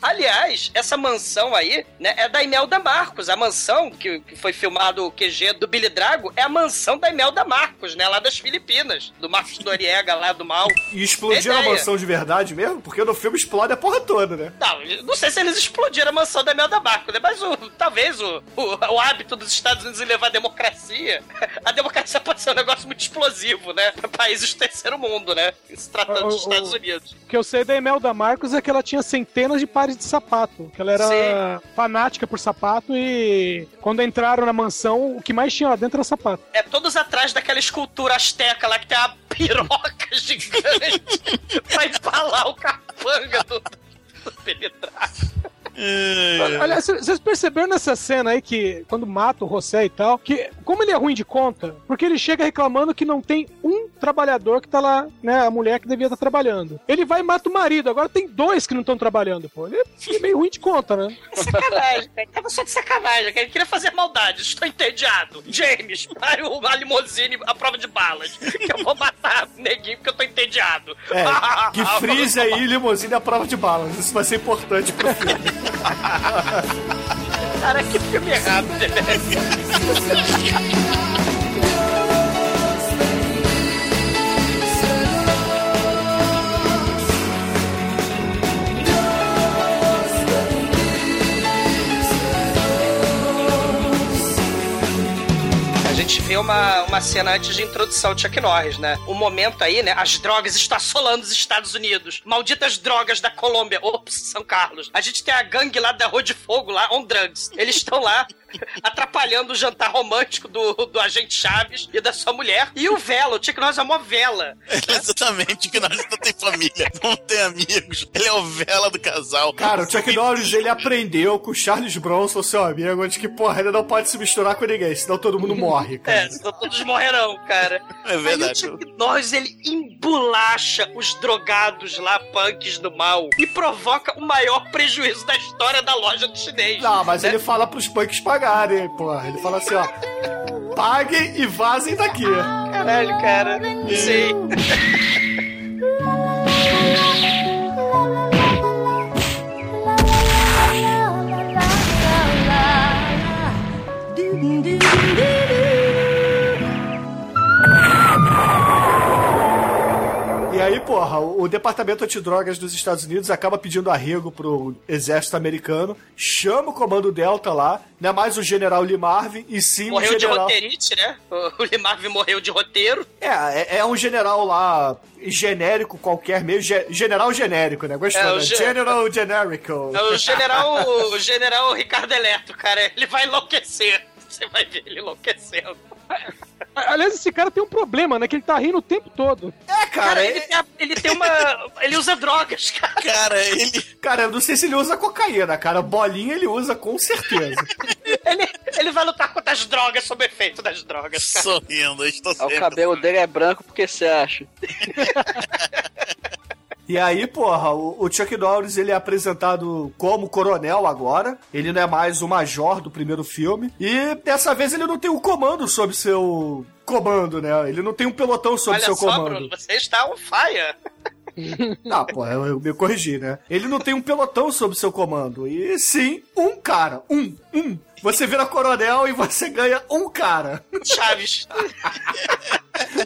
Aliás, essa mansão aí, né, é da Imelda Marcos. A mansão que, que foi filmado o QG do Billy Drago é a mansão da Imelda Marcos, né, lá das Filipinas. Do Marcos Noriega, lá do mal. E explodiram a mansão de verdade mesmo? Porque no filme explode a porra toda, né? Não, não sei se eles explodiram a mansão da Imelda Marcos, né, mas o, talvez o, o, o hábito dos Estados Unidos em levar a democracia, a democracia pode ser um negócio muito explosivo, né, pra países do terceiro mundo, né, se tratando dos O- o- Estados Unidos. O que eu sei da Imelda Marcos é que ela tinha centenas de pares de sapato. Que ela era Sim. fanática por sapato e quando entraram na mansão, o que mais tinha lá dentro era sapato. É todos atrás daquela escultura asteca lá que tem uma piroca gigante pra empalar o capanga do, do Drago. É, Aliás, vocês perceberam nessa cena aí que, quando mata o José e tal, que como ele é ruim de conta, porque ele chega reclamando que não tem um trabalhador que tá lá, né? A mulher que devia estar trabalhando. Ele vai e mata o marido, agora tem dois que não estão trabalhando, pô. Ele é meio ruim de conta, né? Sacanagem, cara. Tava só de sacanagem, cara. Ele queria fazer maldade. Estou entediado. James, pare o- a limousine à prova de balas. Que eu vou matar o neguinho porque eu tô entediado. É, que frise aí limusine à prova de balas. Isso vai ser importante pro filme. Cara, que filme errado, né? Gente vê uma, uma cena antes de introdução de Chuck Norris, né? O momento aí, né? As drogas estão assolando os Estados Unidos. Malditas drogas da Colômbia. Ops, São Carlos. A gente tem a gangue lá da Rua de Fogo, lá, on drugs. Eles estão lá atrapalhando o jantar romântico do, do agente Chaves e da sua mulher. E o Vela, o Chuck Norris é uma vela. Exatamente, que nós não tem família, não tem amigos. Ele é o vela do casal. Cara, o Chuck Norris, ele aprendeu com o Charles Bronson, seu amigo, de que, porra, ele não pode se misturar com ninguém, senão todo mundo morre, cara. É, senão todos morrerão, cara. É verdade. Aí o Chuck Norris, ele embolacha os drogados lá, punks do mal, e provoca o maior prejuízo da história da loja do chinês. Não, mas né? ele fala pros punks pagarem, porra. Ele fala assim, ó. Paguem e vazem daqui. Caralho, cara. Não sei. aí, porra, o, Departamento Antidrogas dos Estados Unidos acaba pedindo arrego pro exército americano, chama o Comando Delta lá, não é mais o General Lee Marvin, e sim Morreu o de general... roteirite, né? O Lee Marvin morreu de roteiro. É, é, é um general lá genérico qualquer, meio ge- general genérico, né? Gostou, É, né? ge- General Generico. É o general, o general Ricardo Eletro, cara. Ele vai enlouquecer. Você vai ver ele enlouquecendo. Aliás, esse cara tem um problema, né? Que ele tá rindo o tempo todo. É, Cara, cara, ele, tem a- ele tem uma. Ele usa drogas, cara. Cara, ele. Cara, eu não sei se ele usa cocaína, cara. Bolinha ele usa com certeza. Ele, ele vai lutar contra as drogas sob efeito das drogas, cara. Sorrindo, eu estou Ah, O cabelo dele é branco porque você acha. E aí, porra, o, o Chuck Norris ele é apresentado como coronel agora. Ele não é mais o major do primeiro filme. E dessa vez ele não tem o comando sobre seu comando, né? Ele não tem um pelotão sobre Olha seu só, comando. Bruno, você está on fire. Ah, pô, eu, eu me corrigi, né? Ele não tem um pelotão sob seu comando. E sim, um cara. Um. Um. Você vira coronel e você ganha um cara. Chaves.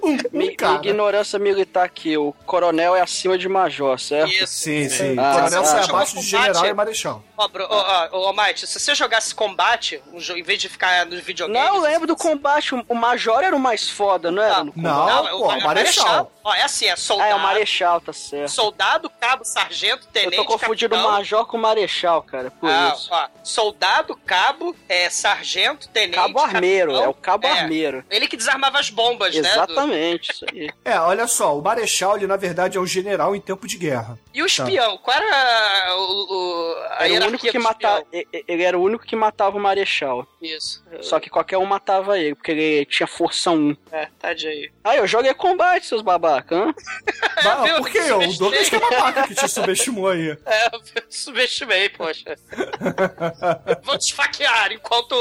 Um cara. ignorância militar aqui, o coronel é acima de major, certo? Isso. Sim, sim. Ah, coronel tá. sai abaixo de general e marechal. Ó, Bru- ó, ó, ó, Mike, se você jogasse combate, um em vez de ficar nos videogames... Não, eu lembro do combate, o- major era o mais foda, não era? no Não, combate? pô, é o marechal. Ó, é assim, é Ah, soldado, é o marechal, tá certo. soldado, cabo, sargento, Eu tenente, tô confundindo o major com o marechal, cara, por Ah, isso. ó, soldado, cabo, é, sargento, tenente, Cabo armeiro, capitão. é o cabo É, armeiro. Ele que desarmava as bombas, né? Exatamente, isso É, olha só, o marechal, ele na verdade é um general em tempo de guerra. E o espião? Qual era o, o- a Era o único que matava, espião? ele era o único que matava o marechal. Isso. Só que qualquer um matava ele, porque ele tinha força 1. É, tadinho aí. Aí eu joguei combate, seus babacas, hã? Ba- viu? por que eu? O. Douglas que é babaca que te subestimou aí. É, eu subestimei, poxa. Vou te esfaquear enquanto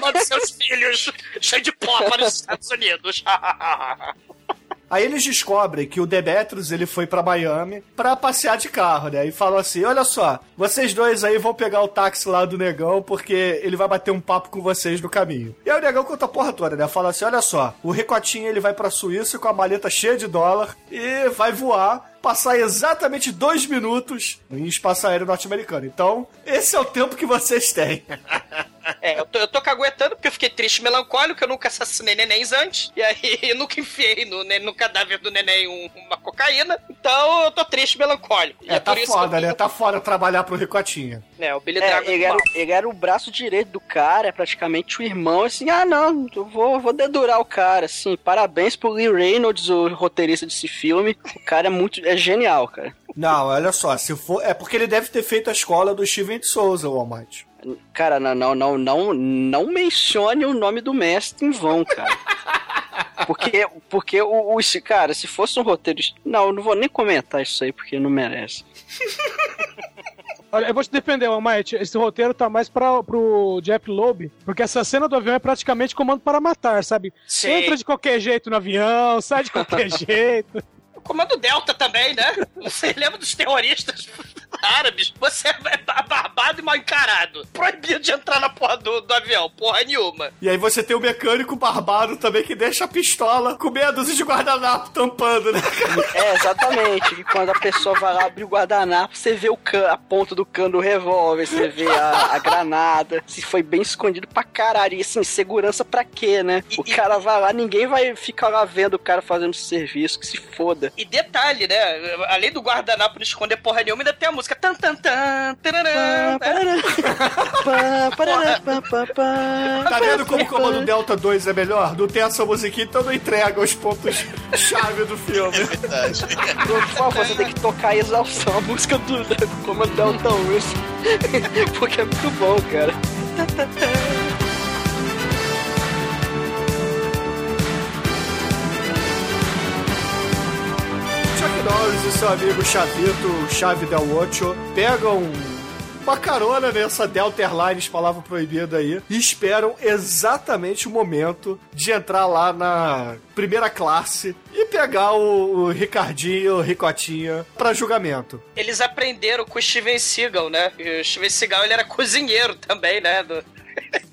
mando seus filhos cheios de pó para os Estados Unidos. Aí eles descobrem que o Demetrius ele foi pra Miami pra passear de carro, né? E falam assim: olha só, vocês dois aí vão pegar o táxi lá do negão porque ele vai bater um papo com vocês no caminho. E aí o negão conta a porra toda, né? Fala assim: olha só, o Ricotinho ele vai pra Suíça com a maleta cheia de dólar e vai voar. Passar exatamente dois minutos em espaço aéreo norte-americano. Então, esse é o tempo que vocês têm. É, eu tô, eu tô caguetando porque eu fiquei triste e melancólico, eu nunca assassinei nenéns antes. E aí eu nunca enfiei no, no cadáver do neném um- uma cocaína. Então eu tô triste e melancólico. E É, tá foda, né? Tá foda trabalhar pro Ricotinha. É, o Billy É, Drago ele, era, ele era o braço direito do cara, é praticamente o irmão, assim, ah não, eu vou, vou dedurar o cara, assim, parabéns pro Lee Reynolds, o roteirista desse filme, o cara é muito, é genial, cara. Não, olha só, se for. É porque ele deve ter feito a escola do Steven de Souza, o Almighty. Cara, não, não, não, não, não mencione o nome do mestre em vão, cara. Porque, porque o, o esse cara, se fosse um roteiro. Não, eu não vou nem comentar isso aí porque não merece. Olha, eu vou te defender, Almighty. Esse roteiro tá mais pra, pro Jeff Loeb, porque essa cena do avião é praticamente comando para matar, sabe? Sim. Entra de qualquer jeito no avião, sai de qualquer jeito. Comando Delta também, né? Você lembra dos terroristas árabes? Você é ba- barbado e mal encarado. Proibido de entrar na porra do, do avião, porra nenhuma. E aí você tem o mecânico barbado também que deixa a pistola com meia dúzia de guardanapo tampando, né? É, exatamente. E quando a pessoa vai lá abrir o guardanapo, você vê o can, a ponta do cano do revólver, você vê a, a granada. Se foi bem escondido pra caralho. E assim, segurança pra quê, né? O cara vai lá, ninguém vai ficar lá vendo o cara fazendo serviço, que se foda. E detalhe, né? Além do guardanapo não esconder porra nenhuma, ainda tem a música tan tan tan, pá, pá. Tá vendo como o Comando Delta 2 é melhor? Não tem essa musiquinha, então não entrega os pontos-chave do filme. É verdade. Por favor, você tem que tocar a exaustão, a música do, do Comando Delta Urso. Porque é muito bom, cara. Chuck Norris e seu amigo Chavito, Chave Del Ocho, pegam uma carona nessa Delta Airlines, palavra proibida aí, e esperam exatamente o momento de entrar lá na primeira classe e pegar o, o Ricardinho, o Ricotinha, pra julgamento. Eles aprenderam com o Steven Seagal, né? E o Steven Seagal, ele era cozinheiro também, né? Do-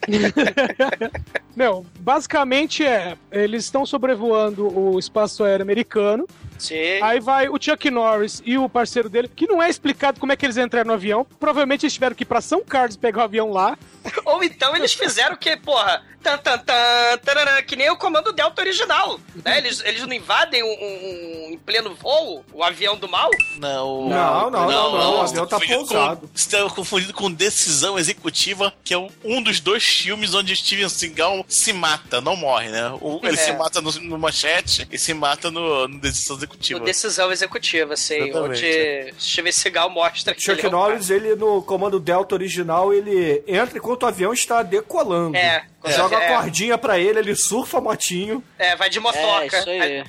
Meu, basicamente é, eles estão sobrevoando o espaço aéreo americano, Sim. aí vai o Chuck Norris e o parceiro dele, que não é explicado como é que eles entraram no avião, provavelmente eles tiveram que ir pra São Carlos pegar o avião lá, Ou então eles fizeram o que, porra? Tan, tan, tan, tararã, que nem o comando Delta original. Né? Eles, eles não invadem um, um- um- em pleno voo o avião do mal? Não, Não, não, não, não, o avião tá pousado. Com, você tá confundido com Decisão Executiva, que é um- um dos dois filmes onde Steven Seagal se mata, não morre, né? O- ele É. se mata no, no Manchete e se mata no, no Decisão No Executiva. Decisão Executiva, assim, Exatamente, onde Steven Seagal mostra que Chuck ele é um Norris, ele no Comando Delta original, ele entra enquanto o avião está decolando. É, Joga é. a cordinha pra ele, ele surfa a motinho. É, vai de É, motoca. isso aí.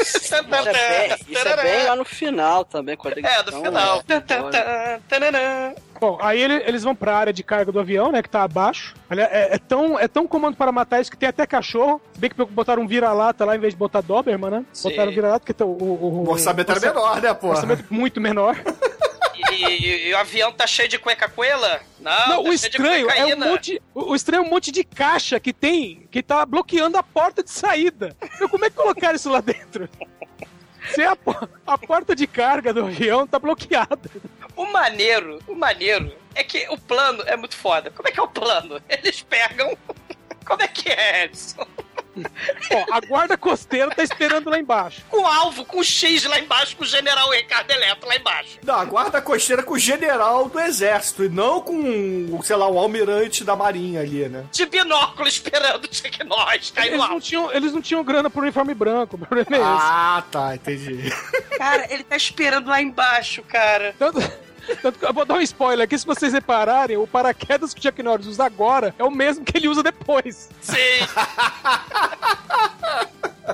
Isso é, bem, isso é bem lá no final também, quando eles É, do estão, final. tararã. Bom, aí ele- eles vão pra área de carga do avião, né, que tá abaixo. Aliás, é, é tão, é tão comando para matar isso que tem até cachorro. Se bem que botaram um vira-lata lá em vez de botar Doberman, né? Sim. Botaram vira-lata porque tá o, o, O orçamento era menor, né, pô? orçamento muito menor. E, e- o avião tá cheio de cueca coela? Não, Não, tá o estranho é um monte. O, o estranho é um monte de caixa que tem, que tá bloqueando a porta de saída. Meu, como é que colocaram isso lá dentro? Se a, po- a porta de carga do avião tá bloqueada. O maneiro, o maneiro é que o plano é muito foda. Como é que é o plano? Eles pegam. Como é que é, Edson? Ó, a guarda costeira tá esperando lá embaixo. Com alvo, com X lá embaixo, com o general Ricardo Eletro lá embaixo. Não, a guarda costeira com o general do exército e não com, sei lá, o almirante da marinha ali, né? De binóculo esperando o Norris cair Eles no não, tinham, eles não tinham grana pro uniforme branco, o problema é esse. Ah, tá, entendi. Cara, ele tá esperando lá embaixo, cara. Tanto, tanto que eu vou dar um spoiler aqui, se vocês repararem, o paraquedas que o Chuck Norris usa agora é o mesmo que ele usa depois. Sim.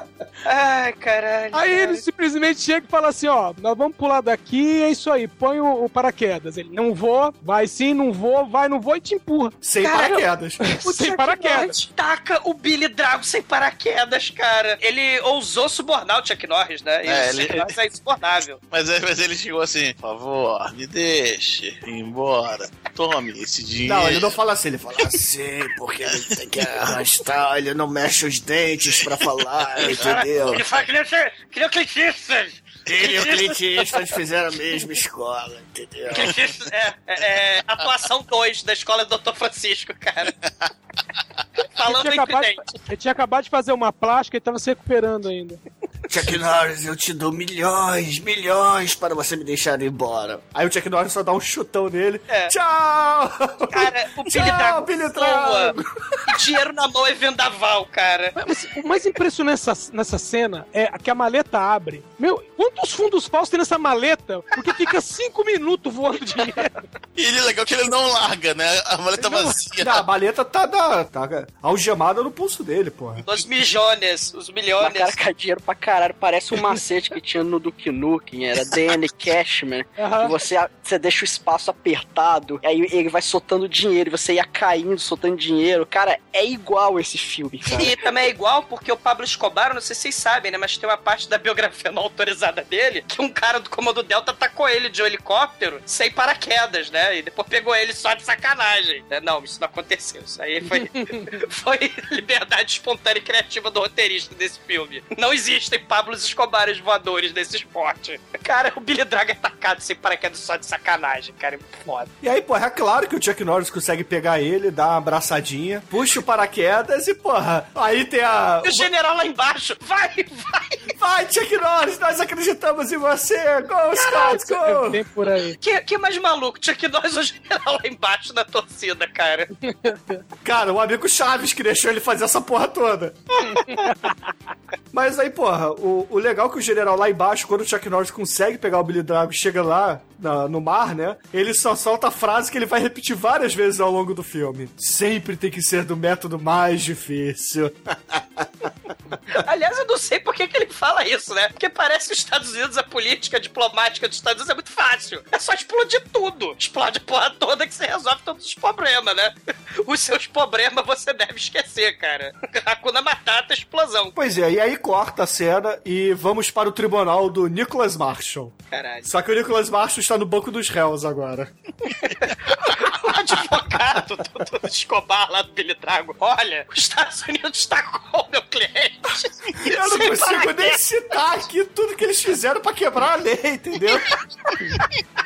Ai, caralho. Aí cara. ele simplesmente chega e fala assim, ó, nós vamos pular daqui, é isso aí, põe o, o paraquedas. Ele, não vou, vai sim, não vou, vai, não vou e te empurra. Sem Cara, paraquedas. O Sem paraquedas. Norris taca o Billy Drago sem paraquedas, cara. Ele ousou subornar o Chuck Norris, né? E É, o Chuck ele- Norris é insubornável. Mas, é- mas ele chegou assim, por favor, me deixe ir embora. Tome esse dinheiro. Não, ele não fala assim, ele fala assim, porque ele tem que arrastar, ele não mexe os dentes pra falar, entendeu? Ele fala que nem que nem o Clint Eastwood. Ele e o Clint Eastwood fizeram a mesma escola, entendeu? Clint Eastwood é, é, é atuação 2 da escola do Dr. Francisco, cara. Ele Falando tinha, em ele tinha acabado de fazer uma plástica e tava se recuperando ainda. Chuck Norris, eu te dou milhões, milhões para você me deixar ir embora. Aí o Chuck Norris só dá um chutão nele. É. Tchau! Cara, o Billy Tchau, Drago Billy. Drago. Dinheiro na mão é vendaval, cara. Mas o mais impressionante nessa, nessa cena é que a maleta abre. Meu, quantos fundos falsos tem nessa maleta? Porque fica cinco minutos voando dinheiro. E ele é legal que ele não larga, né? A maleta vazia. Não, a maleta tá, da, tá algemada no pulso dele, porra. Os milhões, os milhões. cara, cai dinheiro pra caralho. Parece um macete que tinha no Duke Nukem. Era DN Cashman. E você, você deixa o espaço apertado. Aí ele vai soltando dinheiro. E você ia caindo, soltando dinheiro. Cara, é igual esse filme, cara. E também é igual porque o Pablo Escobar, não sei se vocês sabem, né? Mas tem uma parte da biografia não autorizada dele que um cara do Comando Delta tacou ele de um helicóptero sem paraquedas, né? E depois pegou ele só de sacanagem. né? Não, isso não aconteceu. Isso aí foi, foi liberdade espontânea e criativa do roteirista desse filme. Não existem Pablos Escobares voadores nesse esporte. Cara, o Billy Drago é tacado sem paraquedas só de sacanagem, cara. É foda. E aí, porra, é claro que o Chuck Norris consegue pegar ele, dar uma abraçadinha, puxa o paraquedas e, porra, aí tem a. E o general lá embaixo, vai, vai! Vai, Chuck Norris, nós acreditamos em você! Go, Scott, go! Tem por aí. Que, que mais maluco? Chuck Norris ou o general lá embaixo na torcida, cara. Cara, o amigo Chaves que deixou ele fazer essa porra toda. Mas aí, porra, o, o legal é que o general lá embaixo, quando o Chuck Norris consegue pegar o Billy Drago e chega lá na- no mar, né? Ele só solta a frase que ele vai repetir várias vezes ao longo do filme. Sempre tem que ser do método mais difícil. Aliás, eu não sei por que, que ele fala isso, né? Porque parece que os Estados Unidos, a política diplomática dos Estados Unidos é muito fácil. É só explodir tudo. Explode a porra toda que você resolve todos os problemas, né? Os seus problemas você deve esquecer, cara. Hakuna Matata, explosão. Pois é, e aí corta a cena e vamos para o tribunal do Nicholas Marshall. Caralho. Só que o Nicholas Marshall está no banco dos réus agora. Advogado do, do Escobar lá do Billy Drago. Olha, os Estados Unidos tacou o meu cliente. Eu não Sem consigo nem citar aqui tudo que eles fizeram pra quebrar a lei, entendeu?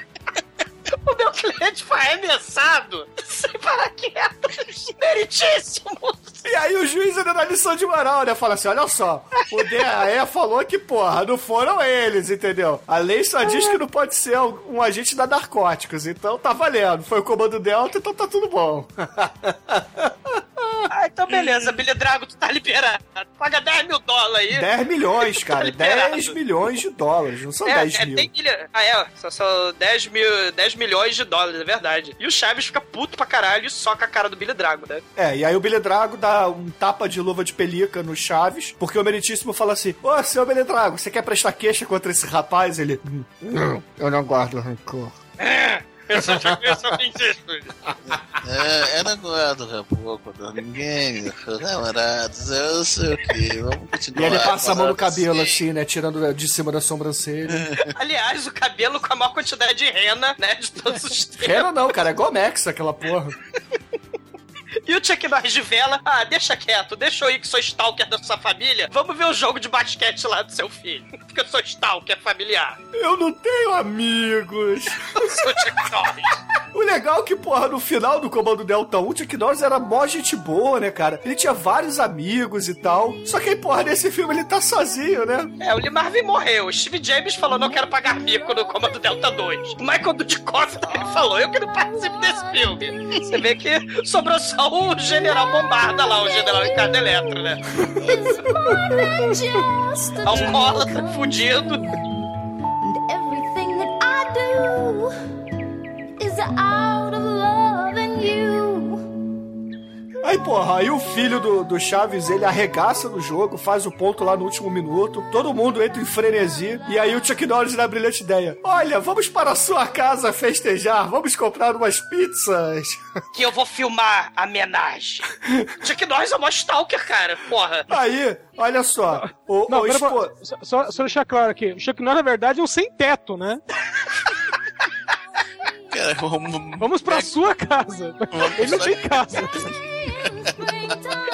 O meu cliente foi arremessado sem paraquedas. Meritíssimo. E aí o juiz ainda dá lição de moral, né? Fala assim, olha só, o DAE falou que, porra, não foram eles, entendeu? A lei só diz que não pode ser um agente da narcóticos, então tá valendo. Foi o comando Delta, então tá tudo bom. Ah, então beleza, Billy Drago, tu tá liberado. Paga 10 mil dólares aí. 10 milhões, cara. liberado. 10 milhões de dólares, não são É, 10 é, mil. tem milha- Ah, é, só são 10, mil, 10 milhões de dólares, é verdade. E o Chaves fica puto pra caralho e soca a cara do Billy Drago, né? É, e aí o Billy Drago dá um tapa de luva de pelica no Chaves, porque o Meritíssimo fala assim: Ô, seu Billy Drago, você quer prestar queixa contra esse rapaz? Ele. "Hum, Não, eu não guardo rancor. Eu só te conheço a É, eu não guardo rancor contra ninguém, meus namorados, eu sei o que, vamos continuar. E ele passa a mão no cabelo, assim, né? Tirando de cima da sobrancelha. Aliás, o cabelo com a maior quantidade de rena, né? De todos os tempos. Rena não, cara, é Gomex aquela porra. E o Chuck Norris de vela, ah, deixa quieto, deixa eu ir que sou stalker da sua família. Vamos ver o jogo de basquete lá do seu filho. Porque eu sou stalker familiar. Eu não tenho amigos. Eu sou o Chuck Norris. O legal é que, porra, no final do Comando Delta 1, o Chuck Norris era mó gente boa, né, cara? Ele tinha vários amigos e tal. Só que aí, porra, nesse filme ele tá sozinho, né? É, o Lee Marvin morreu. O Steve James falou, não quero pagar mico no Comando Delta 2. O Michael Dudikoff também falou, eu que não participo desse filme. Você vê que sobrou só o General Bombarda lá, o General Ricardo Eletro, né? Alcoólatra, fudido. Everything that I do is out of love and you. Aí, porra, aí o filho do, do Chaves, ele arregaça no jogo, faz o ponto lá no último minuto, todo mundo entra em frenesi, e aí o Chuck Norris dá a brilhante ideia. Olha, vamos para a sua casa festejar, vamos comprar umas pizzas. Que eu vou filmar a homenagem. Chuck Norris é o maior stalker, cara. Porra. Aí, olha só, o, Não, o espo- só, só, deixar claro aqui. O Chuck Norris, na verdade, é um sem-teto, né? Cara, vamos- Vamos pra sua casa. Ele não tem casa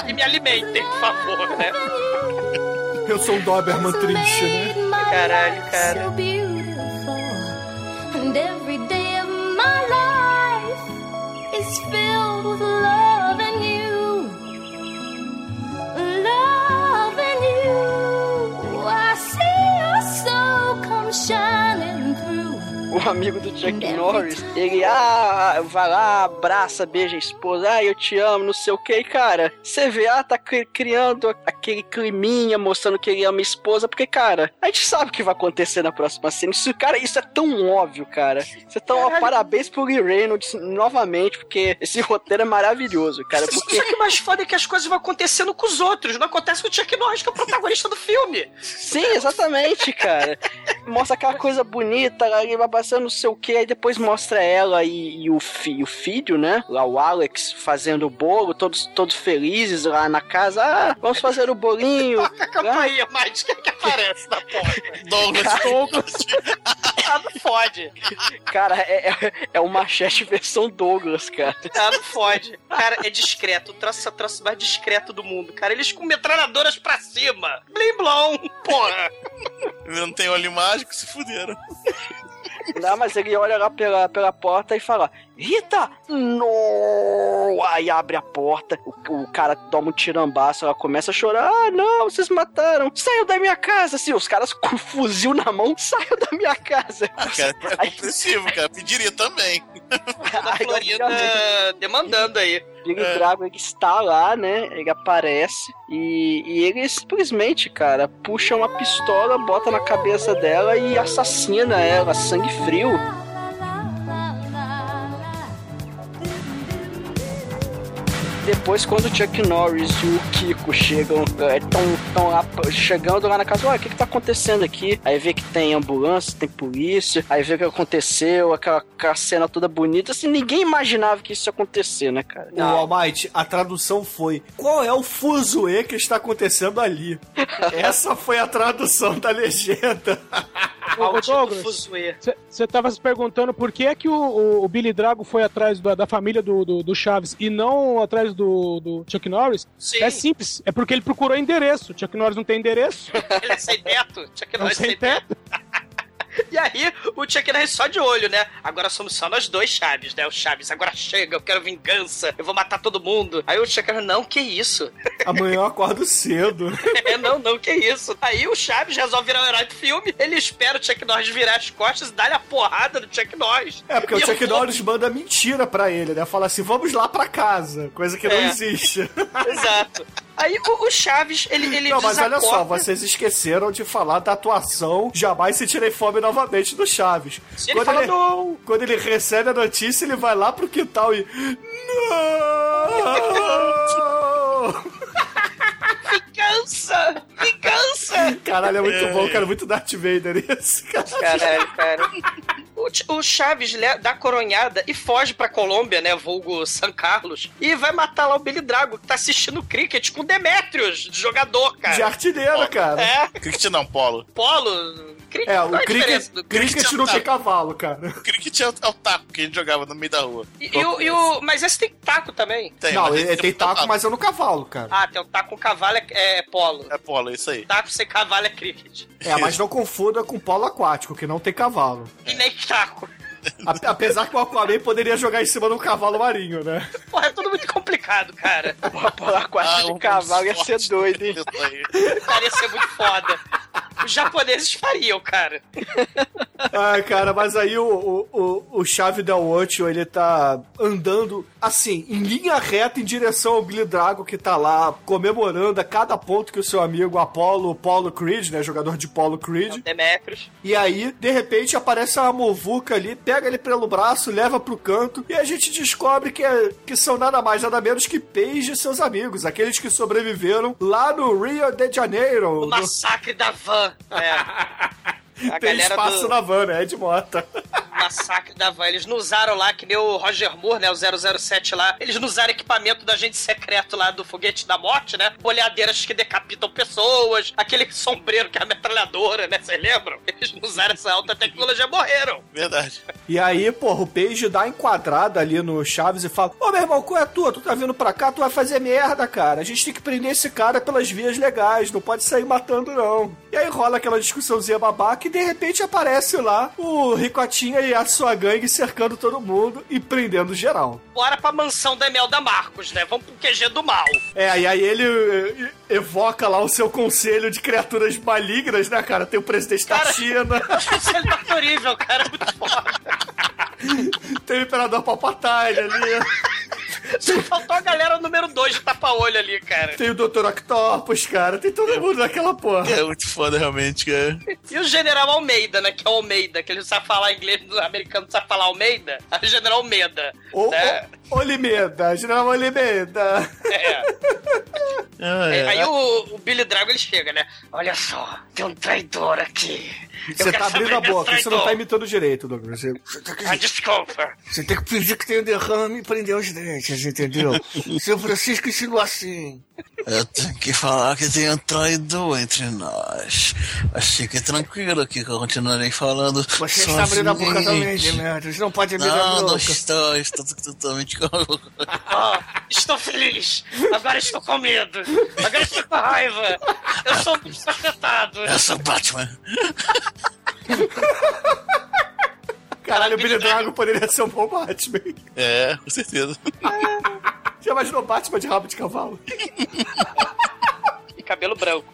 e me alimentem, por favor, né? Eu sou um Doberman triste, né? Caralho, cara. And every day of my life is filled with love and you. Love and you. I see your soul come shining through o amigo do Chuck Norris, ele, ah, vai lá, abraça, beija a esposa, ah, eu te amo, não sei o que, cara. Você vê, ah, tá cri- criando aquele climinha, mostrando que ele ama a esposa, porque, cara, a gente sabe o que vai acontecer na próxima cena. Isso, cara, isso é tão óbvio, cara. Você tá, ó, parabéns pro Lee Reynolds novamente, porque esse roteiro é maravilhoso, cara. Porque Só que o mais foda é que as coisas vão acontecendo com os outros, não acontece com o Chuck Norris, que é o protagonista do filme. Sim, exatamente, cara. Mostra aquela coisa bonita, ali vai passando não sei o que, aí depois mostra ela e, e o, fi, o filho, né? Lá o Alex fazendo o bolo, todos, todos felizes lá na casa. Ah, vamos fazer o bolinho. Toca a campainha, mas quem é que aparece na porta? Douglas. Douglas. Ah, não fode. Cara, é, é, é o machete versão Douglas, cara. Ah, não fode. Cara, é discreto. O troço é o troço mais discreto do mundo, cara. Eles com metralhadoras pra cima. Blim blom, porra. Não tem olho mágico, se fuderam. Não, mas ele olha lá pela, pela porta e fala: Rita! No! Aí abre a porta, o, o cara toma um tirambaço, ela começa a chorar: Ah, não, vocês mataram! Saiu da minha casa! Assim, os caras com fuzil na mão, saiu da minha casa! Cara, é compreensível, cara. Pediria também. A Florida demandando aí. Big Drago ele está lá, né? Ele aparece e, e ele simplesmente, cara, puxa uma pistola, bota na cabeça dela e assassina ela, sangue frio. Depois, quando o Chuck Norris e o Kiko chegam, estão tão lá, chegando lá na casa, olha, o que, que tá acontecendo aqui? Aí vê que tem ambulância, tem polícia, aí vê o que aconteceu, aquela, aquela cena toda bonita, assim, ninguém imaginava que isso ia acontecer, né, cara? O Almighty, a tradução foi: qual é o fuzuê que está acontecendo ali? Essa foi a tradução da legenda. Ô, ô, Douglas, você tava se perguntando por que é que o, o- o Billy Drago foi atrás da, da família do, do, do Chaves e não atrás do, do Chuck Norris? Sim. É simples, é porque ele procurou endereço. Chuck Norris não tem endereço. Ele é sem teto. Chuck Norris sem sem teto. E aí, o Chuck Norris só de olho, né? Agora somos só nós dois Chaves, né? O Chaves, agora chega, eu quero vingança, eu vou matar todo mundo. Aí o Chuck Norris, não, que isso? Amanhã eu acordo cedo. É, não, não, que isso? Aí o Chaves resolve virar o herói do filme, ele espera o Chuck Norris virar as costas e dá-lhe a porrada do Chuck Norris. É, porque E o Chuck vou- Norris manda mentira pra ele, né? Fala assim, vamos lá pra casa. Coisa que não É. existe. Exato. Aí o, o Chaves, ele, ele Não, mas olha só, vocês esqueceram de falar da atuação Jamais Se Tirei Fome novamente do Chaves. Ele fala, "Não". quando ele recebe a notícia, ele vai lá pro quintal e. Não! Vingança! Vingança! Caralho, é muito bom, cara. Muito Darth Vader isso, cara. Caralho, cara. O, o Chaves dá a coronhada e foge pra Colômbia, né? Vulgo San Carlos. E vai matar lá o Billy Drago, que tá assistindo cricket com Demetrius, de jogador, cara. De artilheiro, cara. É, Cricket não, polo. polo. Cricket, É, o cricket, do cricket não tem cavalo, cara. Cricket é o, é o taco que a gente jogava no meio da rua. E, e o, e o- mas esse tem taco também. Tem, não, ele tem taco, mas é no cavalo, cara. Ah, tem o taco com cavalo é, é polo. É polo, isso aí. Taco sem cavalo é cricket. É, mas não confunda com polo aquático, que não tem cavalo. E nem taco. A- apesar que o Aquaman poderia jogar em cima de um cavalo marinho, né? Porra, é tudo muito complicado, cara. Pular quatro de um cavalo ia ser doido, hein? Isso aí. Cara, ia ser muito foda. Os japoneses fariam, cara. Ai, cara, mas aí o, o, o, o Chave Del Ocho, ele tá andando, assim, em linha reta em direção ao Billy Drago, que tá lá comemorando a cada ponto que o seu amigo Apollo, Paulo Creed, né, jogador de Paulo Creed. Demetrius. E aí, de repente, aparece uma movuca ali, pega ele pelo braço, leva pro canto, e a gente descobre que, é, que são nada mais, nada menos que Paige e seus amigos, aqueles que sobreviveram lá no Rio de Janeiro. O massacre da van. É. A Tem galera espaço do na van, né? Ed Mota. Massacre da van. Eles não usaram lá, que nem o Roger Moore, né? O 007 lá. Eles não usaram equipamento do agente secreto lá do foguete da morte, né? Olhadeiras que decapitam pessoas. Aquele sombreiro que é a metralhadora, né? Vocês lembram? Eles não usaram essa alta tecnologia, morreram. Verdade. E aí, porra, o Paige dá uma enquadrada ali no Chaves e fala: Ô meu irmão, qual é a tua? Tu tá vindo pra cá, tu vai fazer merda, cara. A gente tem que prender esse cara pelas vias legais, não pode sair matando, não. E aí rola aquela discussãozinha babaca e de repente aparece lá o Ricotinha e a sua gangue cercando todo mundo e prendendo geral. Bora pra mansão da Emelda Marcos, né? Vamos pro QG do mal. É, e aí ele eh, evoca lá o seu conselho de criaturas malignas, né, cara? Tem o presidente da Cara, China, Conselho Doctorível, cara, muito foda. tem o Imperador Palpatine ali, Só faltou a galera número 2 de tapa-olho ali, cara. tem o Dr. Octopus, cara, tem todo mundo naquela porra. É muito foda, realmente, cara. E o General Almeida, né? Que é o Almeida, que ele não sabe falar inglês, o americano não sabe falar Almeida. Aí o General Almeida. Ô, né? ô, Olimeda, General Olimeda. É. Ah, é. Aí o, o Billy Drago ele chega, né? Olha só, tem um traidor aqui. Eu Você quero tá abrindo a desse boca, você não tá imitando direito, Douglas. Você, você tem que- Ah, desculpa. você tem que fingir que tem um derrame e prender os dentes, entendeu? Seu Francisco ensinou assim. Eu tenho que falar que tem um traidor entre nós. Mas fique tranquilo que eu continuarei falando. Você está abrindo a boca também, sozinho. Demetrius. Não pode abrir a Não, não boca. estou, estou totalmente com Ah, estou feliz. Agora estou com medo. Agora estou com raiva. Eu sou um bicho afetado. Eu sou Batman. Caralho, o Billy Drago poderia ser um bom Batman. É, com certeza. Já imaginou Batman de rabo de cavalo? E cabelo branco.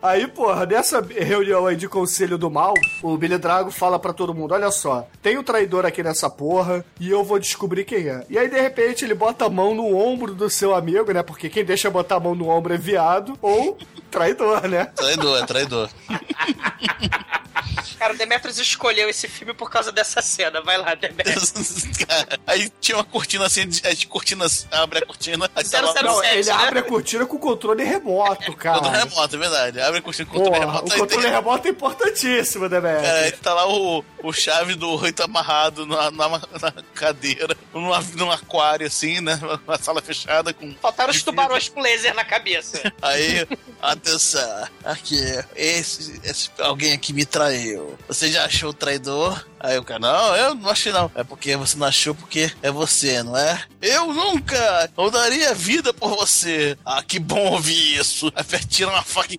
Aí, porra, nessa reunião aí de conselho do mal, o Billy Drago fala pra todo mundo: olha só, tem um traidor aqui nessa porra e eu vou descobrir quem é. E aí, de repente, ele bota a mão no ombro do seu amigo, né? Porque quem deixa botar a mão no ombro é viado ou traidor, né? Traidor, é traidor. Cara, o Demetrius escolheu esse filme por causa dessa cena. Vai lá, Demetrius. Cara, aí tinha uma cortina assim, as cortinas abre a cortina, aí tá lá, 007. Não, ele né? abre a cortina com controle remoto, cara. controle remoto, é verdade. Abre a cortina com controle remoto. o controle tem- remoto é importantíssimo, velho? Cara, aí tá lá o, o chave do oito amarrado na, na, na cadeira, num, num aquário assim, né? Uma sala fechada com. Faltaram os tubarões com laser na cabeça. Aí, atenção, aqui, esse, esse alguém aqui me traiu. Você já achou o traidor? Aí o cara, não, eu não achei não. É porque você não achou porque é você, não é? Eu nunca! Eu daria vida por você. Ah, que bom ouvir isso. Aí tira uma faca e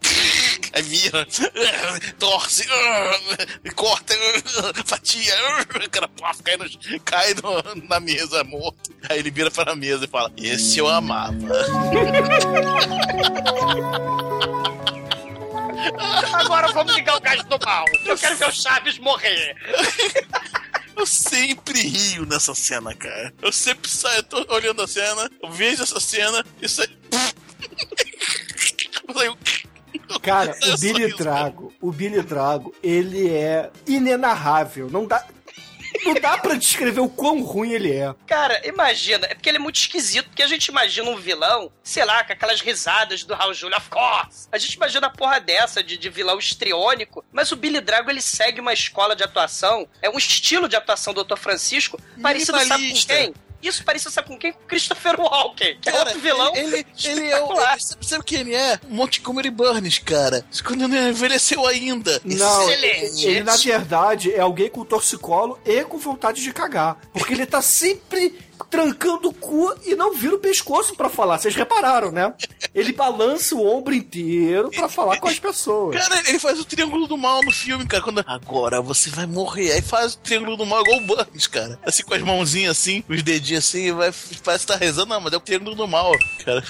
aí vira, torce, corta, fatia, o cara cai, no, cai no- na mesa morto. Aí ele vira pra mesa e fala, esse eu amava. Agora vamos ligar o gás do mal. Eu quero ver o Chaves morrer. Eu sempre rio nessa cena, cara. Eu sempre saio, eu tô olhando a cena, eu vejo essa cena e saio. Cara, o Billy Drago, o Billy Drago, ele é inenarrável. Não dá. Não dá pra descrever o quão ruim ele é. Cara, imagina. É porque ele é muito esquisito. Porque a gente imagina um vilão, sei lá, com aquelas risadas do Raul Júlio, of course. A gente imagina a porra dessa de, de vilão estriônico. Mas o Billy Drago, ele segue uma escola de atuação. É um estilo de atuação do Dr. Francisco. Parecido, sabe com quem? Isso parece, sabe com quem? Com Christopher Walken. Que é Cara, outro vilão. ele, ele, ele é o. Ele, sabe, sabe quem ele é? Montgomery Burns, cara. Isso Quando não envelheceu ainda. Não, Excelente. ele na verdade é alguém com torcicolo e com vontade de cagar. Porque ele tá sempre trancando o cu e não vira o pescoço pra falar. Vocês repararam, né? Ele balança o ombro inteiro pra falar com as pessoas. Cara, ele faz o triângulo do mal no filme, cara. Quando agora você vai morrer. Aí faz o triângulo do mal igual o Burns, cara. Assim com as mãozinhas assim, os dedinhos assim, vai, parece que tá rezando, não, mas é o triângulo do mal, cara.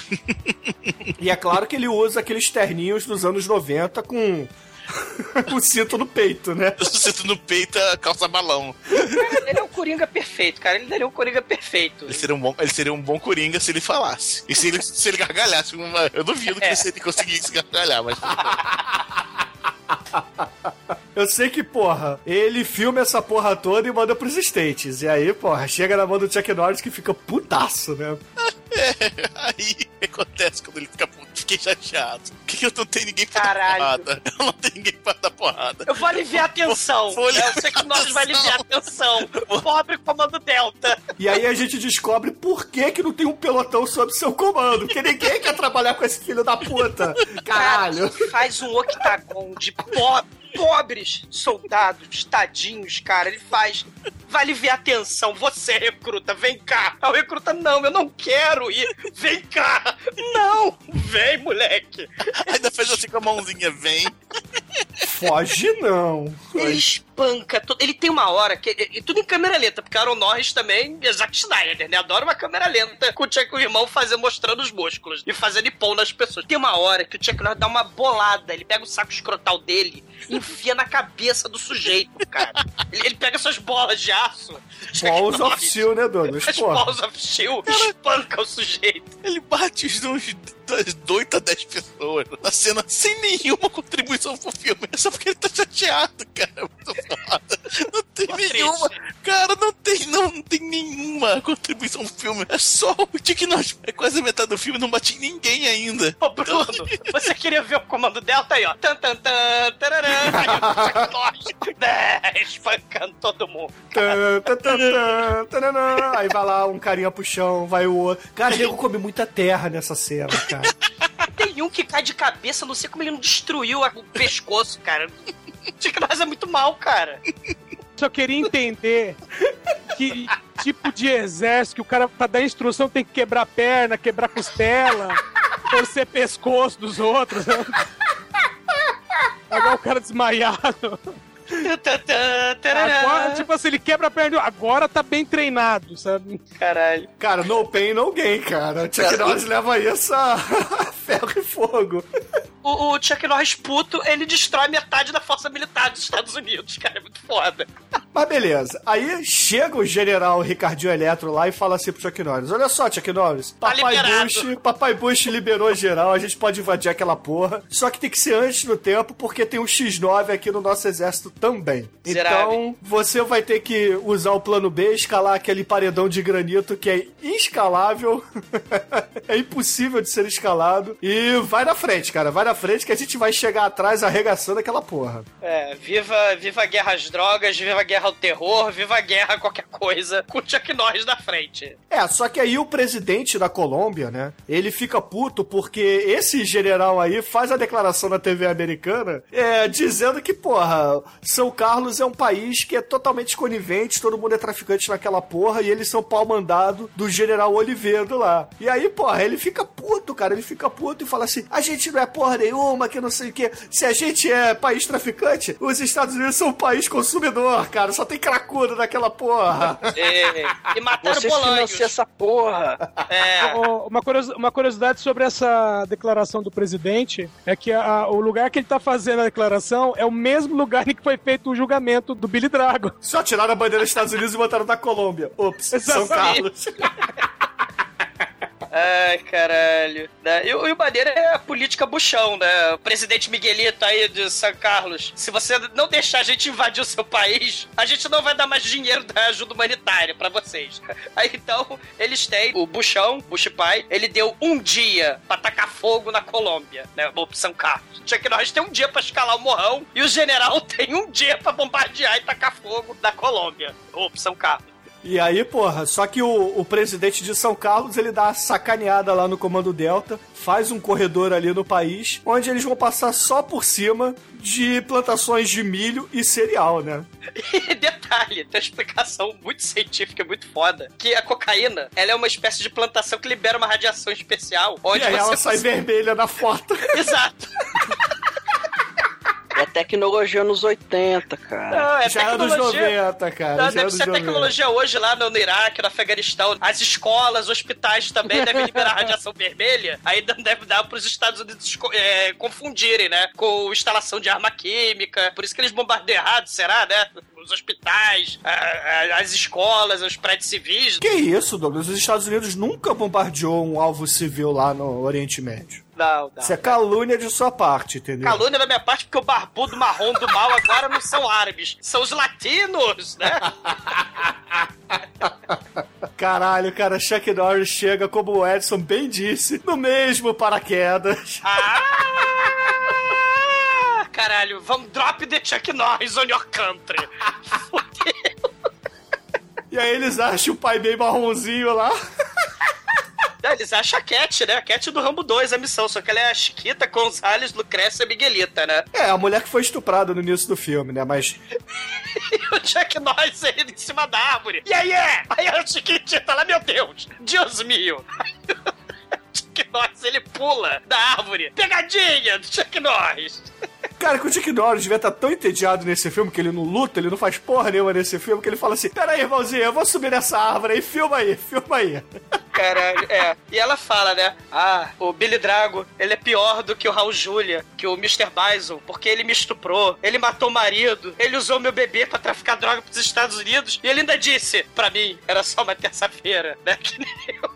E é claro que ele usa aqueles terninhos dos anos 90 com o cinto no peito, né? Eu sinto no peito a calça balão. Ele é um Coringa perfeito, cara. Ele daria um Coringa perfeito. Ele seria um bom, ele seria um bom coringa se ele falasse. E se ele, se ele gargalhasse. uma- Eu duvido É. que se ele conseguisse gargalhar, mas. Eu sei que, porra, ele filma essa porra toda e manda pros States. E aí, porra, chega na mão do Chuck Norris que fica putaço, né? É, aí o que acontece quando ele fica puto? Fiquei chateado. Por que, que eu não tenho ninguém pra Caralho. dar porrada? Eu não tenho ninguém pra dar porrada. Eu vou aliviar a tensão. Vou aliviar né? Eu sei que nós vai aliviar a tensão. Pobre comando Delta. E aí a gente descobre por que que não tem um pelotão sob seu comando. Porque ninguém quer trabalhar com esse filho da puta. Caralho. Cara, faz um octagon de po pobres soldados, tadinhos, cara. Ele faz. Vai aliviar a tensão. Você, recruta, vem cá. Aí o recruta, não, eu não quero ir. Vem cá. Não, vem, moleque. Ainda fez assim com a mãozinha, vem. Foge não. Ele espanca. todo- Ele tem uma hora que. E tudo em câmera lenta, porque Aaron Norris também é Zack Snyder, né? Adora uma câmera lenta com o Chuck o irmão fazer, mostrando os músculos e fazendo pão nas pessoas. Tem uma hora que o Chuck Norris dá uma bolada. Ele pega o saco escrotal dele e enfia na cabeça do sujeito, cara. Ele, ele pega essas bolas de aço. Balls of Steel, né, Douglas? As Porra. balls of steel espanca o sujeito. Ele bate uns uns das 8 a 10 pessoas na cena sem nenhuma contribuição pro filme. É só porque ele tá chateado, cara. É muito foda. Não tem nenhuma. Cara, não tem, não, não tem nenhuma contribuição pro filme. É só o Dick Nós. É quase metade do filme, não bate em ninguém ainda. Ô, Bruno, você queria ver o comando Delta aí, ó. Tan, tan, tan, tararã. Aí Norris, né, espancando todo mundo. Tan, tan, tan. Aí vai lá um carinha pro chão, vai o outro. Cara, o nego come muita terra nessa cena, cara. Tem um que cai de cabeça, não sei como ele não destruiu o pescoço, cara. Chuck Norris é muito mal, cara. Só queria entender que tipo de exército que o cara, pra dar instrução, tem que quebrar perna, quebrar costela, torcer pescoço dos outros. Né? Agora o cara desmaiado. Agora, tipo assim, ele quebra a perna. Agora tá bem treinado, sabe? Caralho. Cara, no pain, no gain, cara. Chuck Norris leva isso a ferro e fogo. O, o Chuck Norris puto, ele destrói metade da força militar dos Estados Unidos, cara. É muito foda. Mas beleza. Aí chega o general Ricardinho Eletro lá e fala assim pro Chuck Norris: Olha só, Chuck Norris, Papai liberado." Bush, Papai Bush liberou geral, a gente pode invadir aquela porra. Só que tem que ser antes do tempo, porque tem um X9 aqui no nosso exército também. Então, você vai ter que usar o plano B, escalar aquele paredão de granito que é inscalável. é impossível de ser escalado. E vai na frente, cara. Vai na frente que a gente vai chegar atrás arregaçando aquela porra. É, viva, viva a guerra às drogas, viva a guerra ao terror, viva a guerra a qualquer coisa, com o Chuck Norris na frente. É, só que aí o presidente da Colômbia, né, ele fica puto porque esse general aí faz a declaração na TV americana é, dizendo que, porra, São Carlos é um país que é totalmente conivente, todo mundo é traficante naquela porra e eles são pau mandado do general Oliveira lá. E aí, porra, ele fica puto, cara, ele fica puto e fala assim, a gente não é porra nenhuma, que não sei o que. Se a gente é país traficante, os Estados Unidos são um país consumidor, cara, só tem cracudo naquela porra. É, e mataram Vocês financiam essa porra. É, Uma, uma curiosidade sobre essa declaração do presidente é que a- o lugar que ele tá fazendo a declaração é o mesmo lugar em que foi feito o julgamento do Billy Drago. Só tiraram a bandeira dos Estados Unidos e botaram da Colômbia. Ops, São Exatamente. Carlos. Ai, caralho. Né? E, o- maneiro é a política buchão, né? O presidente Miguelito aí de São Carlos. Se você não deixar a gente invadir o seu país, a gente não vai dar mais dinheiro da ajuda humanitária pra vocês. Aí então, eles têm o buchão, Bush pai, ele deu um dia pra tacar fogo na Colômbia, né? O São Carlos. Chuck Norris tem um dia pra escalar o morrão e o general tem um dia pra bombardear e tacar fogo na Colômbia. Ou São Carlos. E aí, porra, só que o, o presidente de São Carlos, ele dá uma sacaneada lá no Comando Delta, faz um corredor ali no país, onde eles vão passar só por cima de plantações de milho e cereal, né? E detalhe, tem uma explicação muito científica, muito foda, que a cocaína, ela é uma espécie de plantação que libera uma radiação especial, onde e aí ela sai vermelha na foto. Exato. É tecnologia nos 80, cara. Não, é Já é dos tecnologia... 90, cara. Não, já é deve ser 90. tecnologia hoje lá no, no Iraque, no Afeganistão. As escolas, os hospitais também devem liberar radiação vermelha. Aí deve dar pros Estados Unidos é, confundirem, né? Com instalação de arma química. Por isso que eles bombardeiam errado, será, né? Os hospitais, a- a- as escolas, os prédios civis. Que isso, Douglas? Os Estados Unidos nunca bombardeou um alvo civil lá no Oriente Médio. Não, não. Isso é calúnia de sua parte, entendeu? Calúnia da minha parte, porque o barbudo marrom do mal agora não são árabes, são os latinos, né? Caralho, cara, Chuck Norris chega, como o Edson bem disse, no mesmo paraquedas. Ah! Caralho, vamos drop the Chuck Norris on your country. Fudeu. E aí eles acham o pai bem marronzinho lá. Eles acham a Cat, né? A Cat do Rambo 2, a missão. Só que ela é a Chiquita Gonzalez Lucrécia Miguelita, né? É, a mulher que foi estuprada no início do filme, né? Mas E o Chuck Norris ele em cima da árvore. E aí é? Aí a Chiquitita lá, meu Deus, Deus mio. Chuck Norris ele pula da árvore. Pegadinha do Chuck Norris. Cara, que o Chuck Norris devia estar tão entediado nesse filme que ele não luta, ele não faz porra nenhuma nesse filme, que ele fala assim: Pera aí, irmãozinho, eu vou subir nessa árvore aí, filma aí, filma aí. Caralho, é. E ela fala, né? Ah, o Billy Drago, ele é pior do que o Raul Julia, que o Mr. Bison, porque ele me estuprou, ele matou o marido, ele usou meu bebê pra traficar droga pros Estados Unidos, e ele ainda disse, pra mim, era só uma terça-feira, né? Que nem o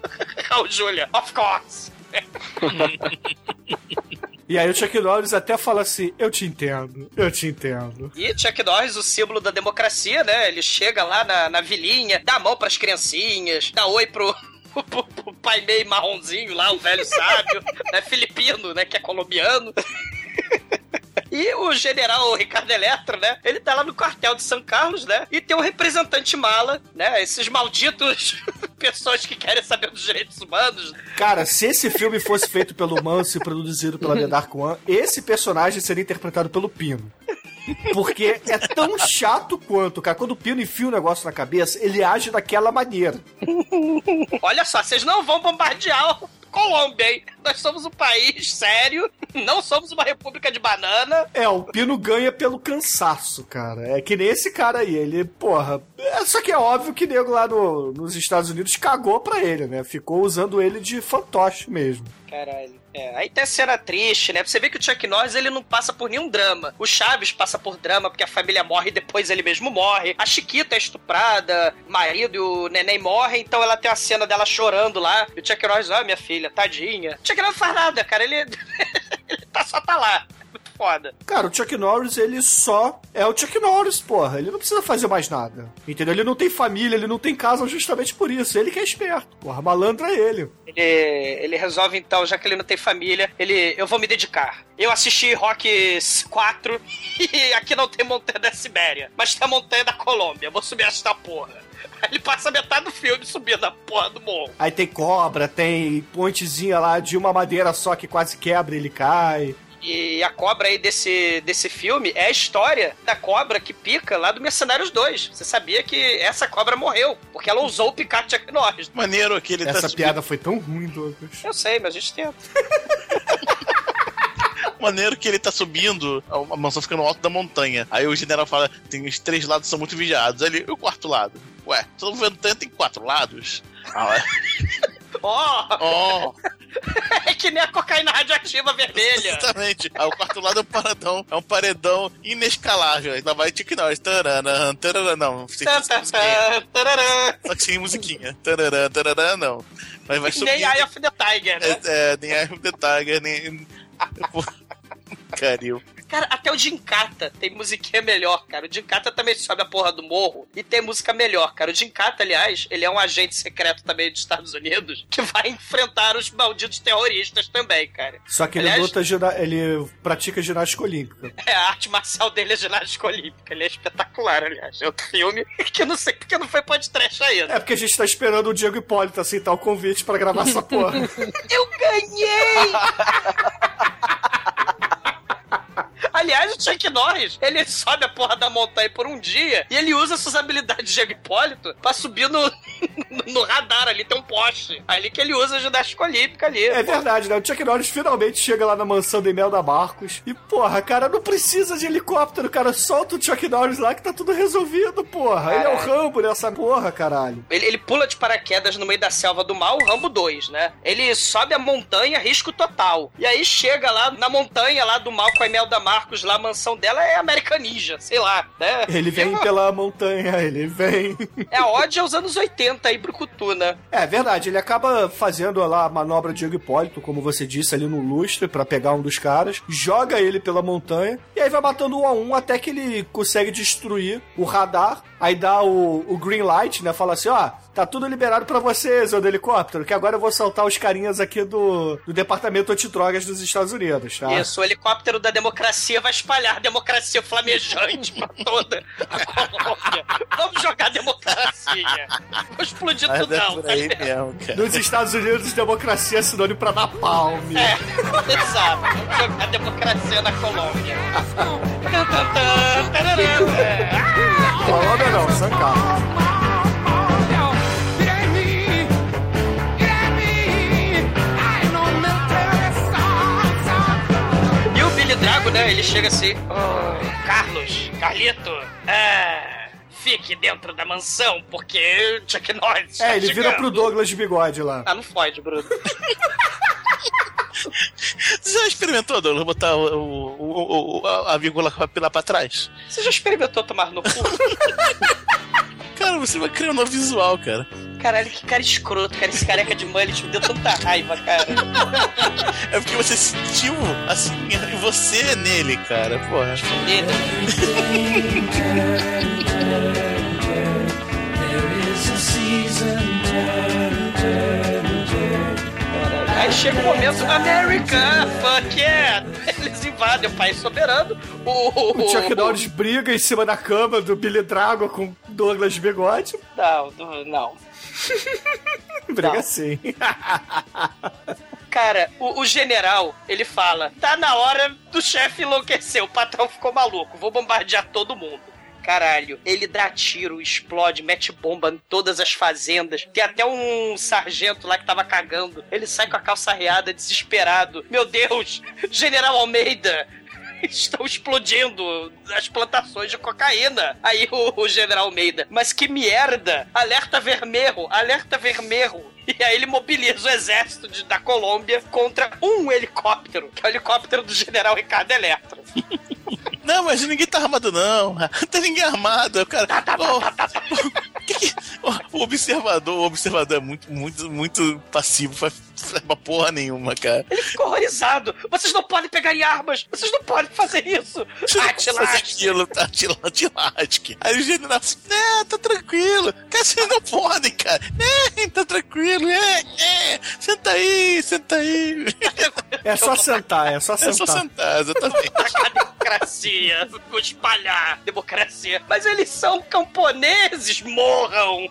Raul Julia, of course. E aí o Chuck Norris até fala assim: Eu te entendo, eu te entendo. E Chuck Norris, o símbolo da democracia, né? Ele chega lá na, na vilinha, dá a mão pras criancinhas, dá oi pro, pro pai meio marronzinho lá, o velho sábio, né? Filipino, né? Que é colombiano. E o general Ricardo Eletro, né? Ele tá lá no quartel de São Carlos, né? E tem um representante mala, né? Esses malditos pessoas que querem saber dos direitos humanos. Cara, se esse filme fosse feito pelo Manso e produzido pela The Dark One, esse personagem seria interpretado pelo Pino. Porque é tão chato quanto, cara. Quando o Pino enfia um negócio na cabeça, ele age daquela maneira. Olha só, vocês não vão bombardear o Colômbia, hein? Nós somos um país sério, não somos uma república de banana. É, o Pino ganha pelo cansaço, cara. É que nem esse cara aí. Ele, porra. É, só que é óbvio que nego lá no, nos Estados Unidos cagou pra ele, né? Ficou usando ele de fantoche mesmo. Caralho. É, aí tem a cena triste, né? Você vê que o Chuck Norris ele não passa por nenhum drama. O Chaves passa por drama porque a família morre e depois ele mesmo morre. A Chiquita é estuprada, marido e o neném morrem, então ela tem a cena dela chorando lá. E o Chuck Norris, ah, minha filha, tadinha. O Chuck Norris não faz nada, cara. Ele, ele tá, só tá lá. Foda. Cara, o Chuck Norris, ele só é o Chuck Norris, porra. Ele não precisa fazer mais nada. Entendeu? Ele não tem família, ele não tem casa justamente por isso. Ele que é esperto. Porra, malandro é ele. Ele, ele resolve então, já que ele não tem família, ele. Eu vou me dedicar. Eu assisti Rock 4 e aqui não tem montanha da Sibéria, mas tem a montanha da Colômbia. Eu vou subir esta porra. Aí ele passa metade do filme subindo a porra do morro. Aí tem cobra, tem pontezinha lá de uma madeira só que quase quebra e ele cai. E a cobra aí desse, desse filme é a história da cobra que pica lá do Mercenários 2. Você sabia que essa cobra morreu, porque ela usou o picar de Chuck Norris. Maneiro que ele Essa tá piada foi tão ruim, Douglas. Eu sei, mas a gente tenta. maneiro que ele tá subindo, a mansão fica no alto da montanha. Aí o general fala: tem os três lados são muito vigiados. Aí ele, e o quarto lado? Ué, todo montanha tem quatro lados? Ah, é. Ó! Oh, é que nem a cocaína radioativa vermelha. exatamente. Aí o quarto lado é um paredão, é um paredão inescalável. Ainda vai Chuck Norris. Tararã, tararã, não. Sem tá, tararã. Só que sem musiquinha. Tararã, tararã, não. Mas vai subir. Nem Eye of the Tiger, né? É, é, nem Eye of the Tiger, nem. Caril. Cara, até o Jinkata tem musiquinha melhor, cara. O Jinkata também sobe a porra do morro e tem música melhor, cara. O Jinkata, aliás, ele é um agente secreto também dos Estados Unidos que vai enfrentar os malditos terroristas também, cara. Só que ele Aliás- luta, ele pratica ginástica olímpica. É, a arte marcial dele é ginástica olímpica. Ele é espetacular, aliás. É outro filme que eu não sei porque não foi podcast ainda. É porque a gente tá esperando o Diego Hipólito aceitar o convite pra gravar essa porra. Eu ganhei! Aliás, o Chuck Norris, ele sobe a porra da montanha por um dia e ele usa suas habilidades de Hipólito pra subir no, no radar ali, tem um poste. Ali que ele usa a ginástica olímpica ali. É verdade, né? O Chuck Norris finalmente chega lá na mansão da Imelda Marcos. E, porra, cara, não precisa de helicóptero, cara. Solta o Chuck Norris lá que tá tudo resolvido, porra. Ele é o Rambo nessa porra, caralho. Ele, ele pula de paraquedas no meio da selva do mal, Rambo 2, né? Ele sobe a montanha, risco total. E aí chega lá na montanha lá do mal com a Imelda Marcos, lá a mansão dela é American Ninja, sei lá, né? Ele vem pela montanha, ele vem. É a ode aos anos 80 aí pro Cutu, né? É verdade, ele acaba fazendo lá a manobra de Diego Hipólito, como você disse, ali no lustre, pra pegar um dos caras, joga ele pela montanha, e aí vai matando um a um até que ele consegue destruir o radar. Aí dá o, o green light, né? Fala assim: ó, tá tudo liberado pra vocês, ô do helicóptero, que agora eu vou soltar os carinhas aqui do, do Departamento Antidrogas dos Estados Unidos, tá? Isso, o helicóptero da democracia vai espalhar a democracia flamejante pra toda a Colômbia. Vamos jogar democracia. Vou explodir Mas tudo, é não. por aí mesmo, cara. Nos Estados Unidos, democracia é sinônimo pra napalm. É, exato. Vamos jogar democracia na Colômbia. É. Colômbia não, Carlos. E Billy Drago, né? Ele chega assim, "Ô, Carlos, Carlito, ah, fique dentro da mansão, porque Chuck Norris É, ele vira chegando." pro Douglas de bigode lá. Ah, não fode, Bruno. Você já experimentou, Douglas, botar o, o- o- o- a vírgula lá pra trás? Você já experimentou tomar no cu? Cara, você vai criar um novo visual, cara. Caralho, que cara escroto, cara. Esse careca de mullet me deu tanta raiva, cara. É porque você sentiu assim, você nele, cara. Porra. Aí chega o momento, America, fuck yeah! Eles invadem o país soberano. O, O Chuck Norris briga em cima da cama do Billy Drago com Douglas de bigode. Não, não. Briga Não. assim. Cara, o, o general, ele fala: tá na hora do chefe enlouquecer, o patrão ficou maluco, vou bombardear todo mundo. Caralho, ele dá tiro, explode, mete bomba em todas as fazendas. Tem até um sargento lá que tava cagando. Ele sai com a calça arreada, desesperado. Meu Deus, General Almeida, estão explodindo as plantações de cocaína. Aí o, o General Almeida, mas que merda! Alerta vermelho, alerta vermelho. E aí ele mobiliza o exército de- da Colômbia contra um helicóptero, que é o helicóptero do General Ricardo Eletro. Não, mas ninguém tá armado, não. Não tem ninguém armado. O cara. Que que- o observador, o observador é muito, muito, muito passivo. Faz uma porra nenhuma, cara. Ele ficou horrorizado. Vocês não podem pegar em armas. Vocês não podem fazer isso. Não Ah, pode fazer Tilasque. aquilo, tá? Aí o general assim, né, tá tranquilo. Cara, vocês não podem, cara. Né, tá tranquilo, é, é. Senta aí, senta aí. É só sentar, é só É só sentar. sentar, exatamente. Atacar a democracia, espalhar democracia. Mas eles são camponeses, morram!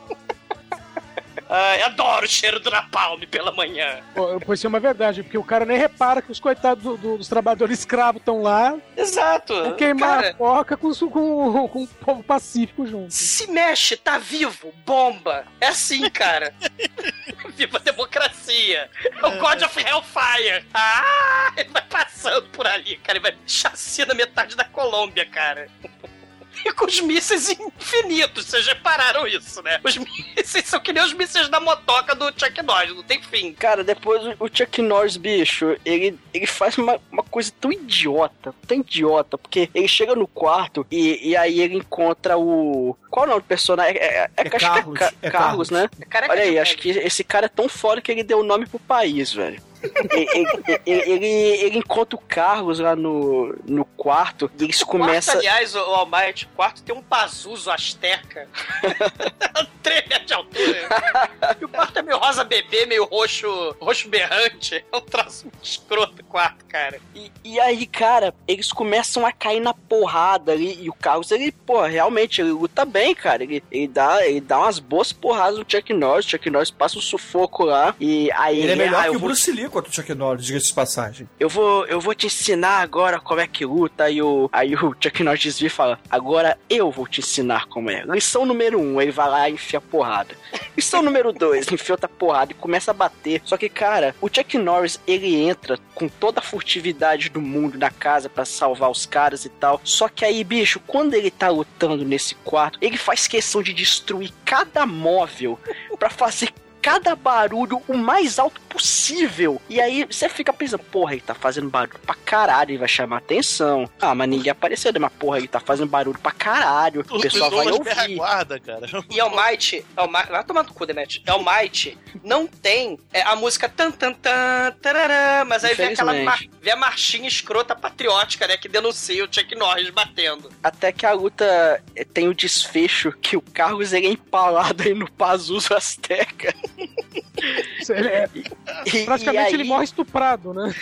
Ai, adoro o cheiro do napalm pela manhã. Pô, Pois ser uma verdade, porque o cara nem repara que os coitados do- do- dos trabalhadores escravos estão lá, Exato. vão queimar Cara, a porca com, com, com o povo pacífico junto. se mexe, tá vivo, bomba. É assim, cara. Viva a democracia. É o God of Hellfire. Ah, ele vai passando por ali, cara. Ele vai chacina metade da Colômbia, cara. E com os mísseis infinitos, vocês repararam isso, né? Os mísseis são que nem os mísseis da motoca do Chuck Norris, não tem fim. Cara, depois o- Chuck Norris, bicho, ele, ele faz uma, uma coisa tão idiota, tão idiota, porque ele chega no quarto e, e aí ele encontra o. Qual é o nome do personagem? É, é, é, acho que Carlos, Ca- é Carlos, né? Careca Olha aí, acho que esse cara é tão foda que ele deu o nome pro país, velho. Ele, ele, ele- encontra o Carlos lá no, no quarto e eles Quarto, começam. aliás, o Almighty, o quarto tem um Pazuzu Azteca. Três de altura. E o quarto é meio rosa bebê, meio roxo, roxo berrante. É um muito escroto o quarto, cara. E, e aí, cara, eles começam a cair na porrada ali. E o Carlos, ele, pô, realmente, ele luta bem, cara. Ele, ele, dá, ele dá umas boas porradas no Chuck Norris. O Chuck Norris passa um sufoco lá. E aí Ele é melhor ah, que o Bruce Lee contra o Chuck Norris, diga-se de passagem. eu vou Eu vou te ensinar agora como é que luta. Aí o, aí o Chuck Norris desvia e fala: Agora eu vou te ensinar como é. Lição número um, ele vai lá e enfia a porrada. Lição número dois, enfia outra porrada e começa a bater. Só que, cara, o Chuck Norris, ele entra com toda a furtividade do mundo na casa pra salvar os caras e tal. Só que aí, bicho, quando ele tá lutando nesse quarto, ele faz questão de destruir cada móvel pra fazer cada barulho o mais alto possível. E aí você fica pensando, porra, ele tá fazendo barulho pra caralho, ele vai chamar atenção. Ah, mas ninguém apareceu, né? Mas porra, ele tá fazendo barulho pra caralho. O pessoal vai ouvir. guarda, cara. E Almighty, Almighty vai tomar no cu, Demet. Almighty não tem é, a música tan tan tan tarará, mas aí vem aquela vem a marchinha escrota patriótica, né, que denuncia o Chuck Norris batendo. Até que a luta eh, tem o desfecho que o Carlos ele é empalado aí no Pazuzu Azteca. Ele é- praticamente e aí- ele morre estuprado, né?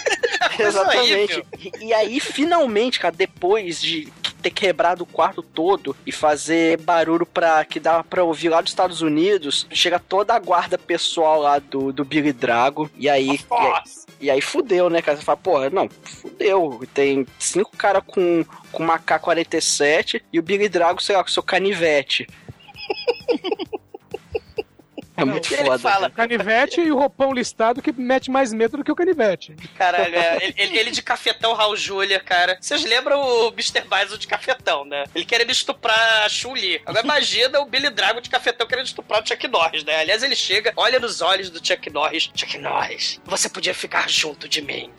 Exatamente. E, e aí, finalmente, cara, depois de ter quebrado o quarto todo e fazer barulho pra, que dava pra ouvir lá dos Estados Unidos, chega toda a guarda pessoal lá do, do Billy Drago. E aí. E, aí- e aí fudeu, né, cara? Você fala, porra, não, fudeu. Tem cinco caras com, com uma K-47 e o Billy Drago, sei lá, com seu canivete. É É muito Ele foda. fala- O canivete e o roupão listado que mete mais medo do que o canivete. Caralho, é, ele, ele- de cafetão Raul Júlia, cara. Vocês lembram o Mr. Bison de cafetão, né? Ele querendo estuprar a Chun-Li. Agora imagina o Billy Drago de cafetão querendo estuprar o Chuck Norris, né? Aliás, ele chega, olha nos olhos do Chuck Norris. Chuck Norris, você podia ficar junto de mim.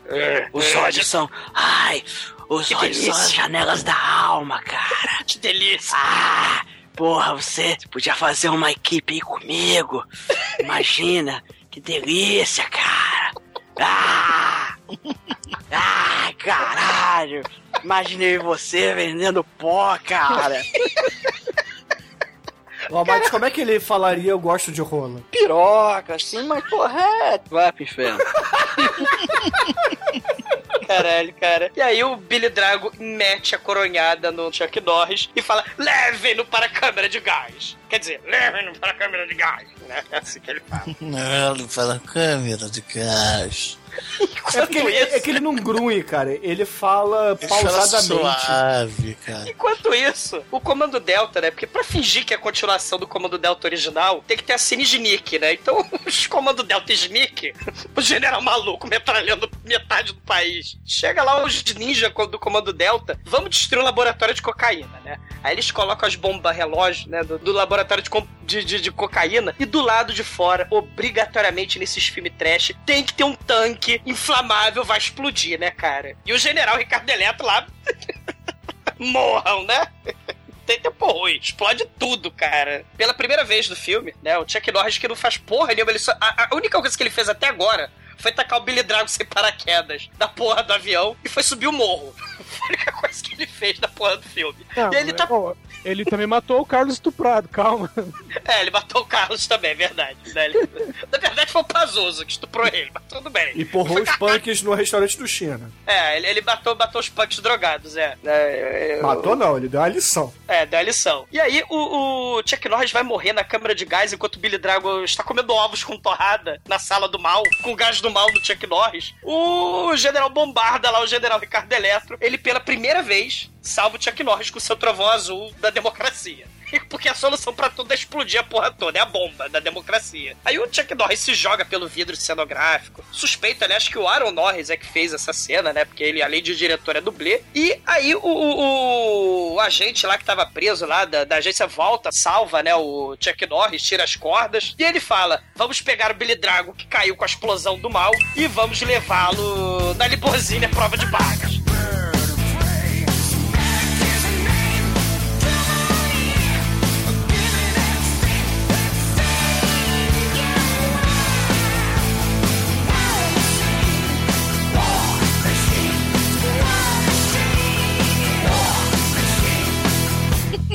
Os olhos são. Ai, os Que olhos são as delícia. janelas da alma, cara. Que delícia. Ah, porra, você podia fazer uma equipe aí comigo. Imagina, que delícia, cara. Ah! Ah, caralho! Imaginei você vendendo pó, cara. Ó, mas como é que ele falaria eu gosto de rola? Piroca, assim, mas porra, é. Vai pro inferno. Caralho, cara. E aí o Billy Drago mete a coronhada no Chuck Norris e fala: levem-no para a câmera de gás. Quer dizer, levem-no para a câmera de gás. É assim que ele fala. Não, fala câmera de gás. É, porque ele, é que ele não grunhe, cara. Ele fala Ele fala pausadamente. suave, cara. Enquanto isso, o Comando Delta, né? Porque pra fingir que é a continuação do Comando Delta original, tem que ter a cena Sneak, né? Então, os Comando Delta Sneak, o general maluco metralhando metade do país. Chega lá os ninja do Comando Delta, vamos destruir um laboratório de cocaína, né? Aí eles colocam as bombas relógio, né? Do, do laboratório de, de, de- de cocaína. E do lado de fora, obrigatoriamente nesses filmes trash, tem que ter um tanque inflamável, vai explodir, né, cara? E o general Ricardo Eletro lá morram, né? Tem tempo ruim, explode tudo, cara. Pela primeira vez no filme, né? O Chuck Norris que não faz porra nenhuma, ele só, a, a única coisa que ele fez até agora foi tacar o Billy Drago sem paraquedas da porra do avião e foi subir o morro. Foi a única coisa que ele fez da porra do filme. Não, e ele tá. ó, ele também matou o Carlos Estuprado, calma. É, ele matou o Carlos também, é verdade. né? Ele- Na verdade foi o Pazuzu que estuprou ele, mas tudo bem. E porrou os punks no restaurante do China. É, ele, ele matou, matou os punks drogados, é. É, eu- Matou não, ele deu uma lição. É, deu a lição. E aí, o, o Chuck Norris vai morrer na câmara de gás enquanto o Billy Drago está comendo ovos com torrada na sala do mal, com o gás do mal do Chuck Norris. O general bombarda lá, o general Ricardo Eletro, ele pela primeira vez salva o Chuck Norris com seu trovão azul da democracia. Porque a solução pra tudo é explodir a porra toda, é a bomba da democracia. Aí o Chuck Norris se joga pelo vidro cenográfico. Suspeito, aliás, que o Aaron Norris é que fez essa cena, né? Porque ele, além de diretor, é dublê. E aí o, o- o agente lá que tava preso lá da, da agência volta, salva, né? O Chuck Norris, tira as cordas. E ele fala: vamos pegar o Billy Drago que caiu com a explosão do mal e vamos levá-lo na limusine à prova de bagas.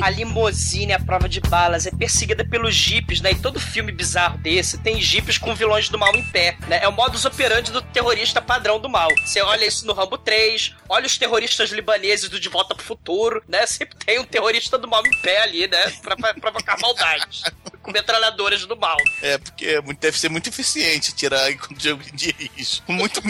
A limusine, a prova de balas, é perseguida pelos jipes, né? E todo filme bizarro desse tem jipes com vilões do mal em pé, né? É o modus operandi do terrorista padrão do mal. Você olha isso no Rambo 3, olha os terroristas libaneses do De Volta pro Futuro, né? Sempre tem um terrorista do mal em pé ali, né? Pra, pra provocar maldades. com metralhadoras do mal. É, porque é deve ser muito eficiente tirar enquanto jogo dirige. Muito,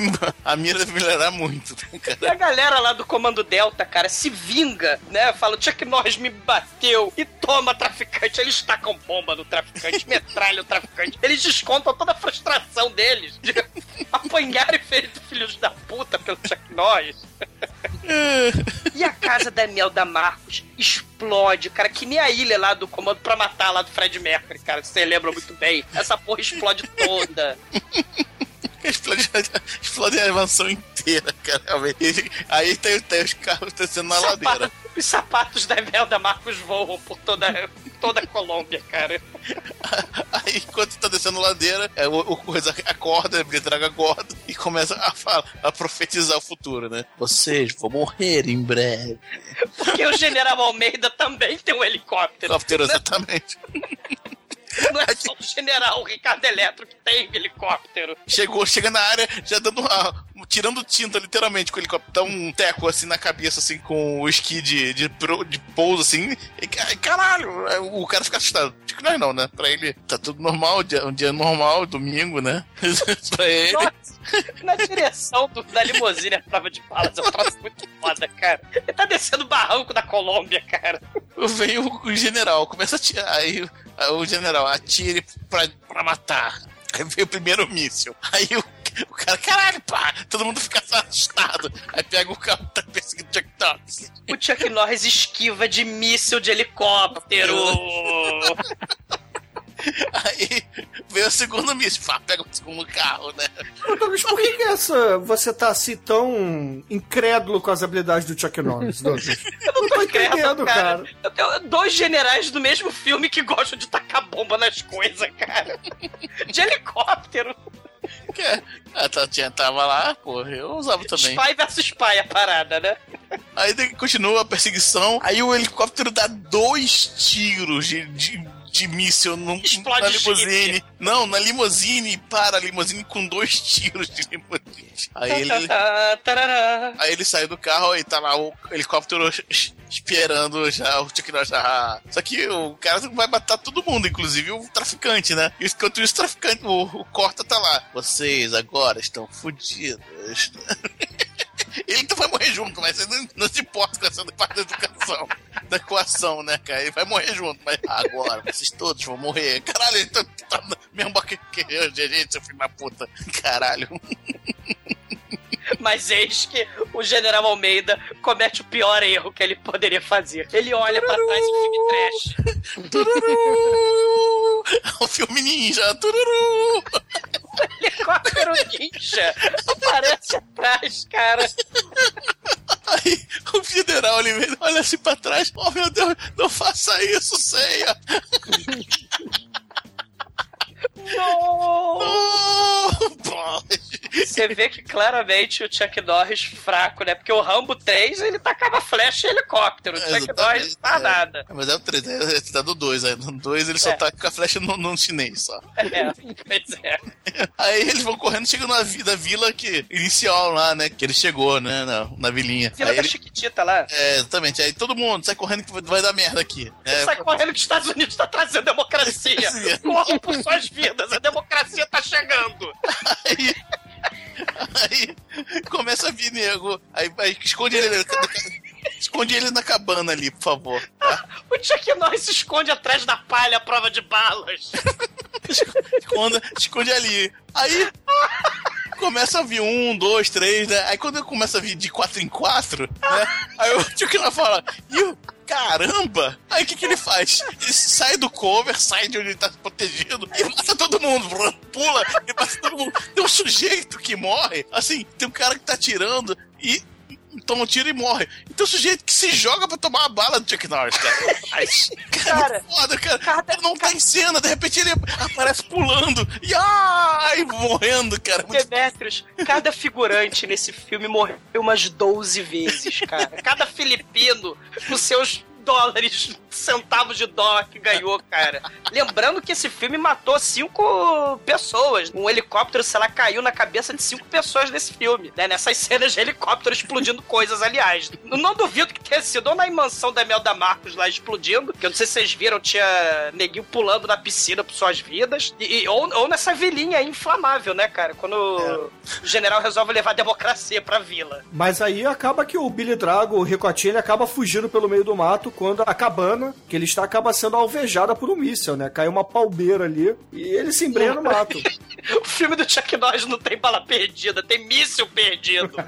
a mira deve melhorar muito, né, E cara? a galera lá do Comando Delta, cara, se vinga, né? Fala, Chuck Norris me bateu e toma traficante. Eles tacam bomba no traficante, metralha o traficante. Eles descontam toda a frustração deles de apanharem feito filhos da puta pelo Chuck Norris. E a casa da Mel da Marcos explode, cara, que nem a ilha lá do comando pra matar lá do Fred Mercury, cara. Você lembra muito bem. Essa porra explode toda. Explode, explode a mansão inteira, cara. Aí tem, tem os carros descendo na ladeira. Os sapatos da Mel da Marcos voam por toda, toda a Colômbia, cara. Aí, enquanto tá descendo ladeira, é, o, o coisa acorda, ele traga acorda e começa a falar, a profetizar o futuro, né? Vocês vão morrer em breve. Porque o General Almeida também tem um helicóptero. Helicóptero, exatamente. Não é só o General Ricardo Eletro que tem helicóptero. Chegou, chega na área, já dando uma, tirando tinta, literalmente, com helicóptero. Dá um teco assim na cabeça, assim, com o esqui de, de, de pouso, assim. E, ca- caralho, é, o cara fica assustado. Acho que nós não, né? Pra ele tá tudo normal, dia- um dia normal, domingo, né? pra ele. Nossa, na direção do- da limusine a prova de balas, é um troço muito foda, cara. Ele tá descendo o barranco da Colômbia, cara. Vem o, o general, começa a atirar. Aí o- o general atire pra, pra matar. Aí vem o primeiro míssil. Aí o, o cara, caralho, pá! Todo mundo fica assustado. Aí pega o carro tá perseguindo o Chuck Norris. O Chuck Norris esquiva de míssil de helicóptero. Aí vem o segundo míssil, pá, pega o segundo carro, né? Douglas, por que, que essa, você tá assim tão incrédulo com as habilidades do Chuck Norris, Douglas? Eu não tô tô entendendo, entendendo, cara. cara. Eu tenho dois generais do mesmo filme que gostam de tacar bomba nas coisas, cara. De helicóptero. Que, ah, tá, tinha, tava lá, pô, eu usava também. Spy versus Spy a parada, né? Aí continua a perseguição, aí o helicóptero dá dois tiros de, de, de míssil no, Explode na limusine. Não, na limusine, para a limusine com dois tiros de limusine. Aí ele, aí ele sai do carro e tá lá o helicóptero esperando já o Chuck Norris. Ah, Só que o cara vai matar todo mundo, inclusive o traficante, né? E enquanto isso, o traficante, o, o Corta tá lá. Vocês agora estão fodidos. Ele então vai morrer junto, mas você não, não se importa com essa parte da educação, da equação, né, cara? Ele vai morrer junto, mas agora vocês todos vão morrer. Caralho, ele tá, tá mesmo barco que eu, gente, seu filho da puta. Caralho. Mas eis que o General Almeida comete o pior erro que ele poderia fazer. Ele olha pra trás e filme trash. Tururu! É um filme ninja. Tururu! Helicóptero ninja aparece atrás, cara. Aí o general vem, olha assim pra trás. Oh meu Deus, não faça isso, ceia. Você vê que claramente o Chuck Norris fraco, né? Porque o Rambo 3 ele tacava flecha e helicóptero. O Chuck Exatamente, Norris não tá é. nada. Mas é o 3, é, tá do 2, aí. No 2 ele só É. com a flecha no, no chinês só. É, pois é. Aí eles vão correndo, chegam na, na vila que, inicial lá, né? Que ele chegou, né? Na, na vilinha. Vila aí da ele- Chiquitita lá. é, exatamente. Aí todo mundo sai correndo que vai- dar merda aqui. É, Sai correndo que os Estados Unidos tá trazendo democracia. Corram por suas vidas, a democracia tá chegando. Aí, aí começa a vir nego. Aí, aí esconde ele. Esconde ele na cabana ali, por favor. tá? O Chuck Norris se esconde atrás da palha à prova de balas. Esconde, esconde ali. Aí começa a vir um, dois, três, né? Aí quando começa a vir de quatro em quatro, né? Aí o que lá fala, e o caramba! Aí o que, que ele faz? Ele sai do cover, sai de onde ele tá protegido e mata todo mundo. Pula e mata todo mundo. Tem um sujeito que morre, assim, tem um cara que tá tirando e toma um tiro e morre. E tem um sujeito que se joga pra tomar a bala do Chuck Norris, cara. Ai, cara, Cara, muito foda, cara. Não tá em cena, de repente ele aparece pulando e ai, morrendo, cara. Muito Demetrius, cada figurante nesse filme morreu umas 12 vezes, cara. Cada filipino com seus dólares, centavos de dólar que ganhou, cara. Lembrando que esse filme matou cinco pessoas. Um helicóptero, sei lá, caiu na cabeça de cinco pessoas nesse filme, né? Nessas cenas de helicóptero explodindo coisas, aliás. Não duvido que tenha sido ou na mansão da Melda Marcos lá explodindo, que eu não sei se vocês viram, tinha neguinho pulando na piscina por suas vidas, e, e- ou, ou nessa vilinha aí inflamável, né, cara? Quando o general resolve levar a democracia pra vila. Mas aí acaba que o Billy Drago, o Ricotinho, ele acaba fugindo pelo meio do mato quando a cabana que ele está acaba sendo alvejada por um míssel, né? Cai uma palmeira ali e ele se embrenha no mato. O filme do Chuck Norris não tem bala perdida, tem míssil perdido.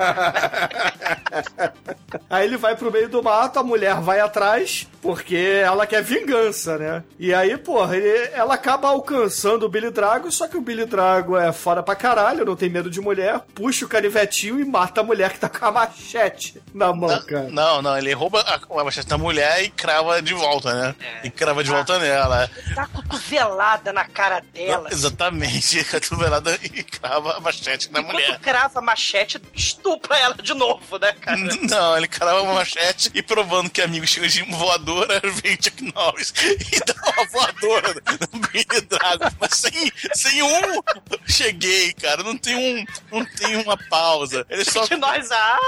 Aí ele vai pro meio do mato, a mulher vai atrás, porque ela quer vingança, né? E aí, porra, ele- ela acaba alcançando o Billy Drago, só que o Billy Drago é fora pra caralho, não tem medo de mulher, puxa o canivetinho e mata a mulher que tá com a machete na mão, cara. Não, não, ele rouba a, a machete da mulher e crava de volta, né? E crava de volta nela. Dá cotovelada na cara dela. Exatamente, cotovelada e crava a machete na Enquanto mulher. crava a machete, estupra ela de novo, né, cara? Não, ele crava uma machete e provando que amigo chega de voadora, vem Chuck Norris e dá uma voadora no Billy Drago. Mas sem, sem um cheguei, cara. Não tem um. Não tem uma pausa. Ele só. Que nós, ah!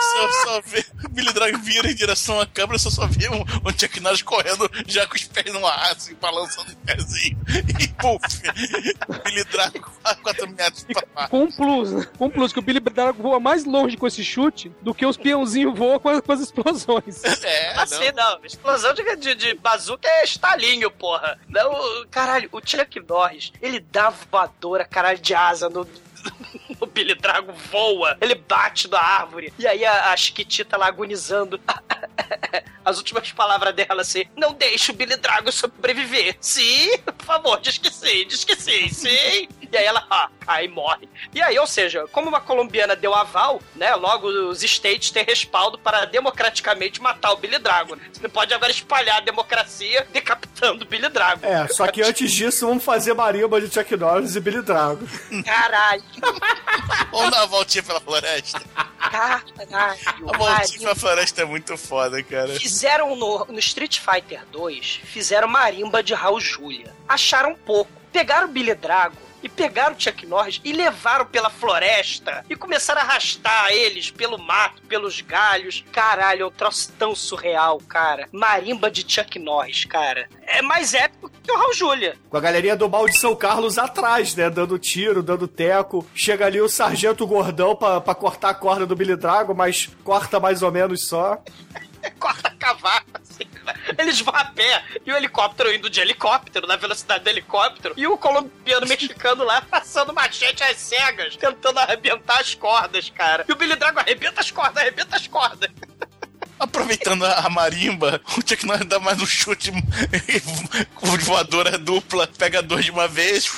Só, só vê. O Billy Drago vira em direção à câmera, você só vê um, um Chuck Norris correndo já com os pés no ar, assim, balançando o pezinho. E puf! Billy Drago a 4 metros pra baixo. Com um plus, né? Com um plus, que o Billy Drago voa mais longe com esse chute do que os peãozinhos voam com as, com as explosões. É, Assim, não. Explosão de, de, de bazuca é estalinho, porra. Não, caralho, o Chuck Norris, ele dá voadora, caralho, de asa no... O Billy Drago voa, ele bate na árvore. E aí a, a Chiquitita lá agonizando. As últimas palavras dela assim: Não deixe o Billy Drago sobreviver. Sim, por favor, diz que sim, diz que sim, sim. E aí ela ah, cai e morre. E aí, ou seja, como uma colombiana deu aval, né? Logo os states têm respaldo para democraticamente matar o Billy Drago. né? Você pode agora espalhar a democracia decapitando o Billy Drago. É, só que antes disso, vamos fazer marimba de Chuck Norris e Billy Drago. Caralho, Vamos dar uma voltinha pela floresta. caralho. A voltinha pela floresta é muito foda, cara. Fizeram no, no Street Fighter 2, fizeram marimba de Raul Julia. Acharam pouco. Pegaram o Billy Drago e pegaram o Chuck Norris e levaram pela floresta e começaram a arrastar eles pelo mato, pelos galhos. Caralho, é um troço tão surreal, cara. Marimba de Chuck Norris, cara. É mais épico que o Raul Julia. Com a galerinha do mal de São Carlos atrás, né? Dando tiro, dando teco. Chega ali o sargento gordão pra cortar a corda do Billy Drago, mas corta mais ou menos só. corta cavaco, assim. né? Eles vão a pé e o helicóptero indo de helicóptero, na velocidade do helicóptero, e o colombiano mexicano lá passando machete às cegas, tentando arrebentar as cordas, cara. E o Billy Drago arrebenta as cordas, arrebenta as cordas. Aproveitando a marimba, o Chuck Norris dá mais um chute voadora dupla, pega dois de uma vez,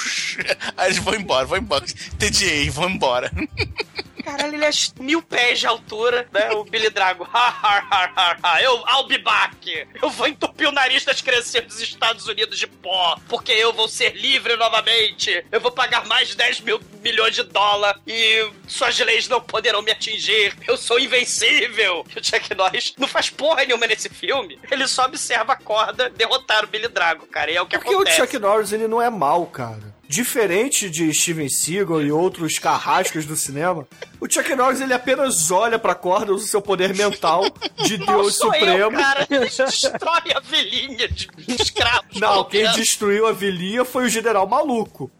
aí eles vão embora, vão embora. TDA, vão embora. Caralho, ele é mil pés de altura, né? O Billy Drago. Ha, ha, ha, ha, ha. Eu, I'll be back. Eu vou entupir o nariz das crianças dos Estados Unidos de pó, porque eu vou ser livre novamente. Eu vou pagar mais de 10 mil milhões de dólares e suas leis não poderão me atingir. Eu sou invencível. E o Chuck Norris não faz porra nenhuma nesse filme. Ele só observa a corda derrotar o Billy Drago, cara. E é o que Porque acontece. o Chuck Norris, ele não é mal, cara. Diferente de Steven Seagal e outros carrascos do cinema, o Chuck Norris ele apenas olha pra corda, usa o seu poder mental de Não Deus Supremo. eu, cara. Destrói a velhinha de escravos. Não, quem destruiu a vilinha foi o general maluco.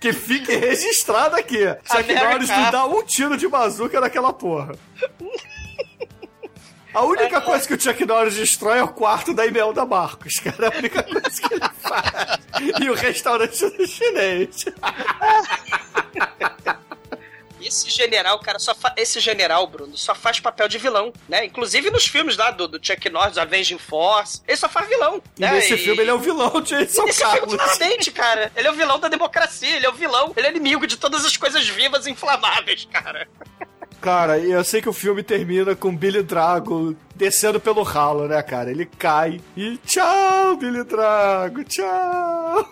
que fique registrado aqui. Chuck. Norris não dá um tiro de bazuca naquela porra. A única coisa que o Chuck Norris destrói é o quarto da Imelda Marcos, cara. É a única coisa que ele faz. E o restaurante do chinês. Esse general, cara, só fa... esse general, Bruno, só faz papel de vilão, né? Inclusive nos filmes lá do, do Chuck Norris, Avenging Force, ele só faz vilão. E né? nesse filme ele é o vilão de São Nesse filme, Carlos. claramente, cara. Ele é o vilão da democracia, ele é o vilão, ele é inimigo de todas as coisas vivas e inflamáveis, cara. Cara, eu sei que o filme termina com Billy Drago descendo pelo ralo, né, cara? Ele cai e tchau, Billy Drago, tchau.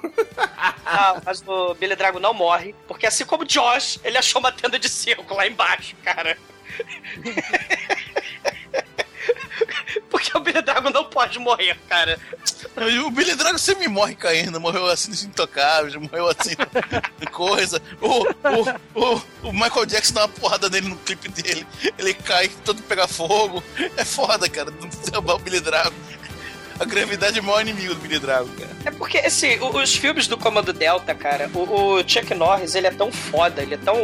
Ah, mas o Billy Drago não morre, porque assim como Josh, ele achou uma tenda de circo lá embaixo, cara. Porque o Billy Drago não pode morrer, cara. O Billy Drago sempre morre caindo, morreu assim nos intocáveis, morreu assim coisa. O, o, o, o Michael Jackson dá uma porrada nele no clipe dele, ele cai, todo pega fogo. É foda, cara, não derrubar o Billy Drago. A gravidade é o maior inimigo do Billy Drago, cara. É porque, assim, os filmes do Comando Delta, cara, o, o Chuck Norris, ele é tão foda, ele é tão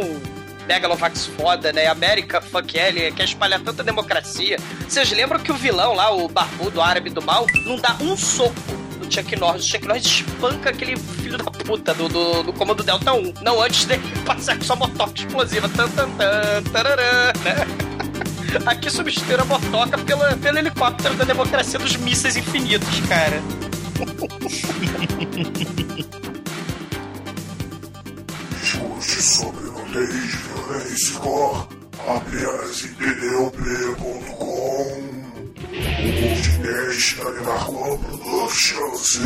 megalovax foda, né? América, fuck ele quer espalhar tanta democracia. Vocês lembram que o vilão lá, o barbudo árabe do mal, não dá um soco no Chuck Norris. O Chuck Norris espanca aquele filho da puta do, do, do Comando Delta 1. Não antes dele passar com sua motoca explosiva. Tan, tan, tan, tararã, né? Aqui substituíram a motoca pela, pelo helicóptero da democracia dos mísseis infinitos, cara. Chute sobre nudez, violência e cor. Apenas em pneup.com. O podcast Animal Productions.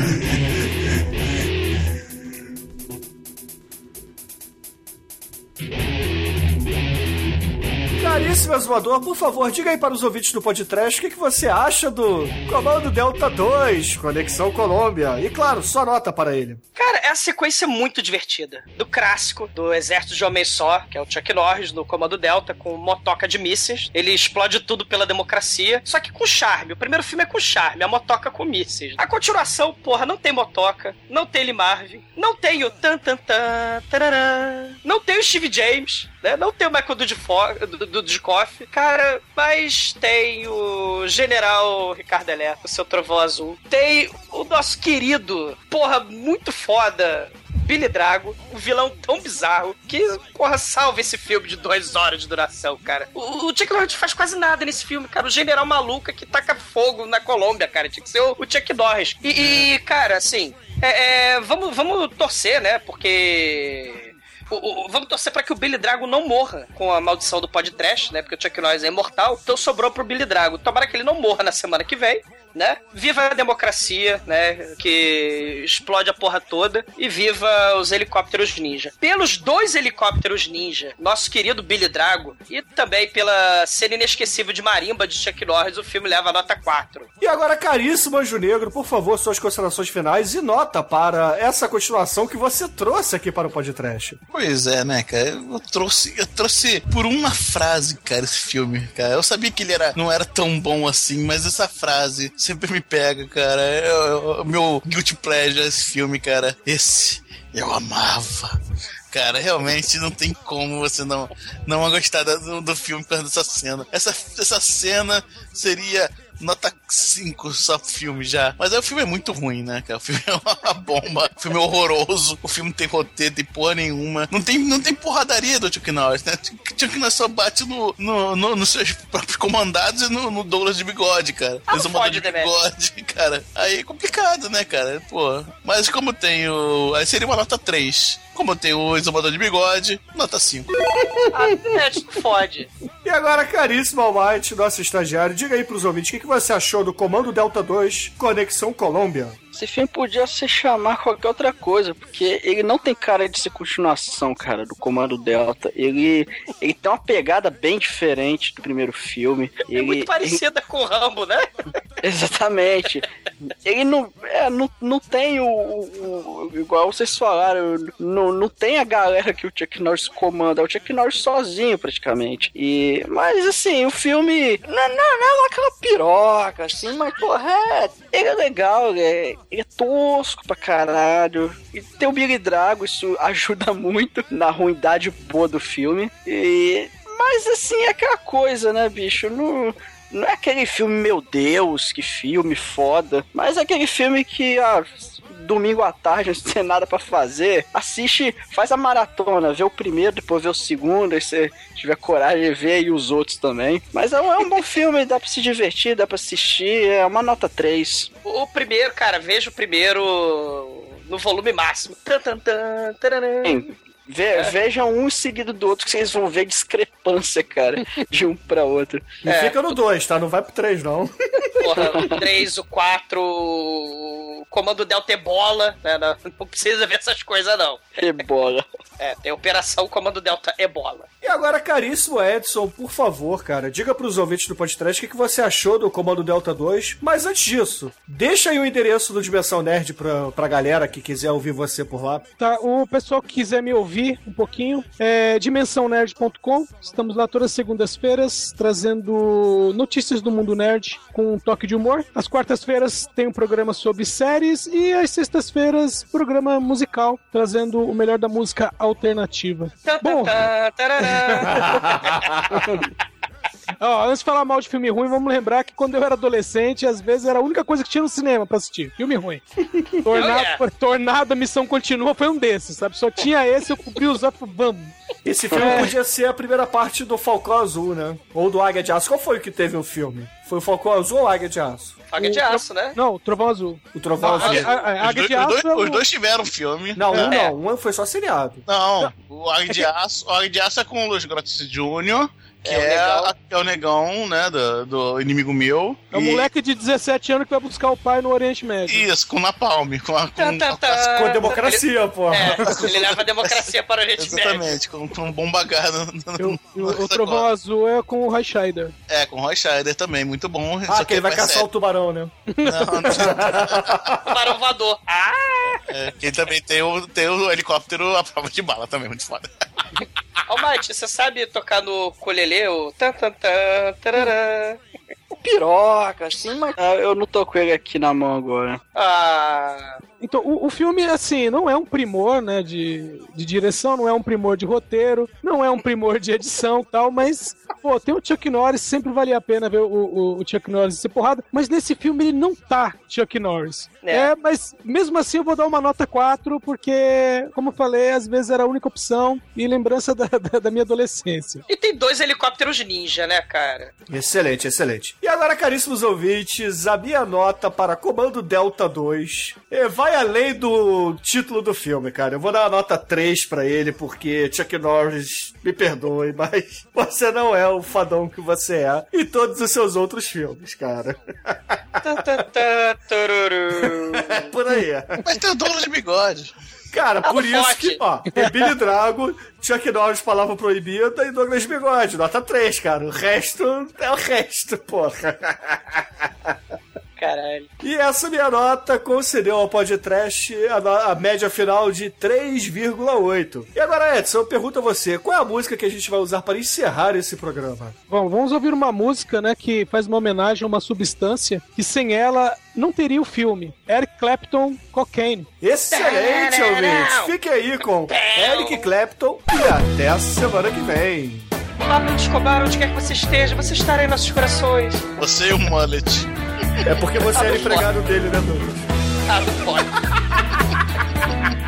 Caríssimo exumador, por favor, diga aí para os ouvintes do podcast o que, que você acha do Comando Delta 2, Conexão Colômbia. E claro, só nota para ele. Cara, é uma sequência muito divertida. Do clássico, do exército de homem só, que é o Chuck Norris, no Comando Delta, com motoca de mísseis. Ele explode tudo pela democracia, só que com charme. O primeiro filme é com charme, a motoca com mísseis. A continuação, porra, não tem motoca, não tem Lee Marvin, não tem o tan tan tan, tarará, não tem o Steve James, né? Não tem o Michael Dudikoff, Dudikoff, cara, mas tem o General Ricardo Eletro, seu trovão azul. Tem o nosso querido, porra, muito foda, Billy Drago, um vilão tão bizarro que, porra, salva esse filme de duas horas de duração, cara. O, o Chuck Norris faz quase nada nesse filme, cara. O general maluco que taca fogo na Colômbia, cara. Tinha que ser o, o Chuck Norris. E, e, cara, assim, é, é, vamos, vamos torcer, né? Porque. O, o, vamos torcer para que o Billy Drago não morra com a maldição do podcast, né? Porque o Chuck Norris é imortal, então sobrou pro Billy Drago. Tomara que ele não morra na semana que vem, né? Viva a democracia, né? Que explode a porra toda. E viva os helicópteros ninja. Pelos dois helicópteros ninja, nosso querido Billy Drago, e também pela cena inesquecível de marimba de Chuck Norris, o filme leva a nota 4. E agora, caríssimo Anjo Negro, por favor, suas considerações finais e nota para essa continuação que você trouxe aqui para o podcast. Pois é, né, cara? Eu trouxe, eu trouxe por uma frase, cara, esse filme, cara. Eu sabia que ele era, não era tão bom assim, mas essa frase sempre me pega, cara. Eu, eu, meu guilty pleasure esse filme, cara. Esse eu amava. Cara, realmente não tem como você não, não gostar do, do filme por causa dessa cena. Essa, essa cena seria nota 5 só filme já. Mas aí o filme é muito ruim, né, cara? O filme é uma bomba. O filme é horroroso. O filme não tem roteiro, tem porra nenhuma. Não tem, não tem porradaria do Chuck Norris, né? Chuck Norris só bate no, no, no, nos seus próprios comandados e no, no Douglas de bigode, cara. Ah, Eles não de né, bigode, cara. Aí é complicado, né, cara? Pô. Mas como tem o. Aí seria uma nota 3. Como tem o exumador de bigode, nota 5. Ah, é, fode. E agora, caríssimo Almighty, nosso estagiário, diga aí pros ouvintes o que, que você achou do Comando Delta 2 Conexão Colômbia. Esse filme podia se chamar qualquer outra coisa, porque ele não tem cara de ser continuação, cara, do Comando Delta. Ele, ele tem uma pegada bem diferente do primeiro filme. É Ele, muito parecida com o Rambo, né? Exatamente. Ele não, é, não, não tem o, o- o- Igual vocês falaram, não, não tem a galera que o Chuck Norris comanda. É o Chuck Norris sozinho, praticamente. E, mas, assim, o filme. Não, não, não é aquela piroca, assim, mas, porra, é, ele é legal, ele é, ele é tosco pra caralho. E tem o Billy Drago, isso ajuda muito na ruindade boa do filme. E. Mas assim, é aquela coisa, né, bicho? Não, não é aquele filme, meu Deus, que filme foda. Mas é aquele filme que, ah, domingo à tarde, não tem nada pra fazer, assiste, faz a maratona, vê o primeiro, depois vê o segundo, aí você tiver coragem de ver e os outros também. Mas é um, é um bom filme, dá pra se divertir, dá pra assistir, é uma nota 3. O primeiro, cara, veja o primeiro no volume máximo. Tan, tan, tan, ve- Vejam um seguido do outro que vocês vão ver discrepância, cara, de um pra outro. E É. fica no 2, tá? Não vai pro 3, não. Porra, o 3, o 4, o comando Delta Ebola, né? Não, não precisa ver essas coisas, não. Rebola. É, tem Operação Comando Delta Ebola. E agora, caríssimo Edson, por favor, cara, diga pros ouvintes do podcast o que, que você achou do Comando Delta 2. Mas antes disso, deixa aí o endereço do Dimensão Nerd pra, pra galera que quiser ouvir você por lá. Tá, o pessoal que quiser me ouvir um pouquinho, é dimensãonerd.com. Estamos lá todas as segundas-feiras, trazendo notícias do mundo nerd com um toque de humor. Às quartas-feiras tem um programa sobre séries e às sextas-feiras, programa musical, trazendo o melhor da música alternativa. Tan, tan, Bom. Ó, antes de falar mal de filme ruim, vamos lembrar que quando eu era adolescente, às vezes era a única coisa que tinha no cinema pra assistir. Filme ruim. Tornado, Oh, yeah. Tornado, a Missão Continua foi um desses, sabe? Só tinha esse, eu cobri os outros, vamos. Esse filme É. podia ser a primeira parte do Falcão Azul, né? Ou do Águia de Aço. Qual foi o que teve o filme? Foi o Falcão Azul ou o Águia de Aço? Águia de aço, né? Não, Trovão Azul. O Trovão Não, Azul. a- a- a- Os Águia dois, de os Aço dois- é o- os dois tiveram filme. Não, um É. não. Um foi só seriado. Não, o Águia de Aço, o Águia de Aço é com o Luiz Grotz Jr. Que É, o é, negão. a- é o negão, né, do, do inimigo meu. É um E- moleque de 17 anos que vai buscar o pai no Oriente Médio. Isso, com napalm, com a... Com, Tá, tá, tá. Com a democracia, porra. É, ele leva a democracia para o Oriente Médio. Exatamente, com, com bomba H no, no, o, o trovão azul é com o Roy Scheider. É, com o Roy Scheider também, muito bom. Ah, só que ele vai caçar o tubarão, né? sério. Não, não, Para o voador. Ah! é, que ele também tem o, tem o helicóptero à prova de bala também, muito foda. Ô, Mate, você sabe tocar no ukulele o tan tan tan tarará? Piroca, assim, mas ah, eu não tô com ele aqui na mão agora. Ah, Então, o, o filme, assim, não é um primor, né, de, de direção, não é um primor de roteiro, não é um primor de edição tal, mas, pô, tem o Chuck Norris, sempre valia a pena ver o, o, o Chuck Norris ser porrada, mas nesse filme ele não tá Chuck Norris. É. É. mas mesmo assim eu vou dar uma nota 4, porque, como eu falei, às vezes era a única opção e lembrança da, da, da minha adolescência. e tem dois helicópteros ninja, né, cara? Excelente, excelente. E agora, caríssimos ouvintes, a minha nota para Comando Delta 2 eh, vai além do título do filme, cara. Eu vou dar uma nota 3 pra ele, porque Chuck Norris, me perdoe, mas você não é o fadão que você é em todos os seus outros filmes, cara. É por aí. Mas tem o dono de bigode. Cara, Ah, por isso Forte. que, ó, é Billy Drago, Chuck Norris, Palavra Proibida e Douglas Bigode, nota 3, cara. O resto é o resto, porra. Caralho. E essa minha nota concedeu ao podcast a, a média final de 3,8. E agora, Edson, eu pergunto a você, qual é a música que a gente vai usar para encerrar esse programa? Bom, vamos ouvir uma música, né, que faz uma homenagem a uma substância que sem ela não teria o filme. Eric Clapton, Cocaine. Excelente, ouvinte! Fique aí com Eric Clapton e até a semana que vem. Olá, Bruno Escobar, onde quer que você esteja, você estará em nossos corações. Você e o mullet. É porque você Ah, era não empregado dele, né, Douglas? Ah, não pode.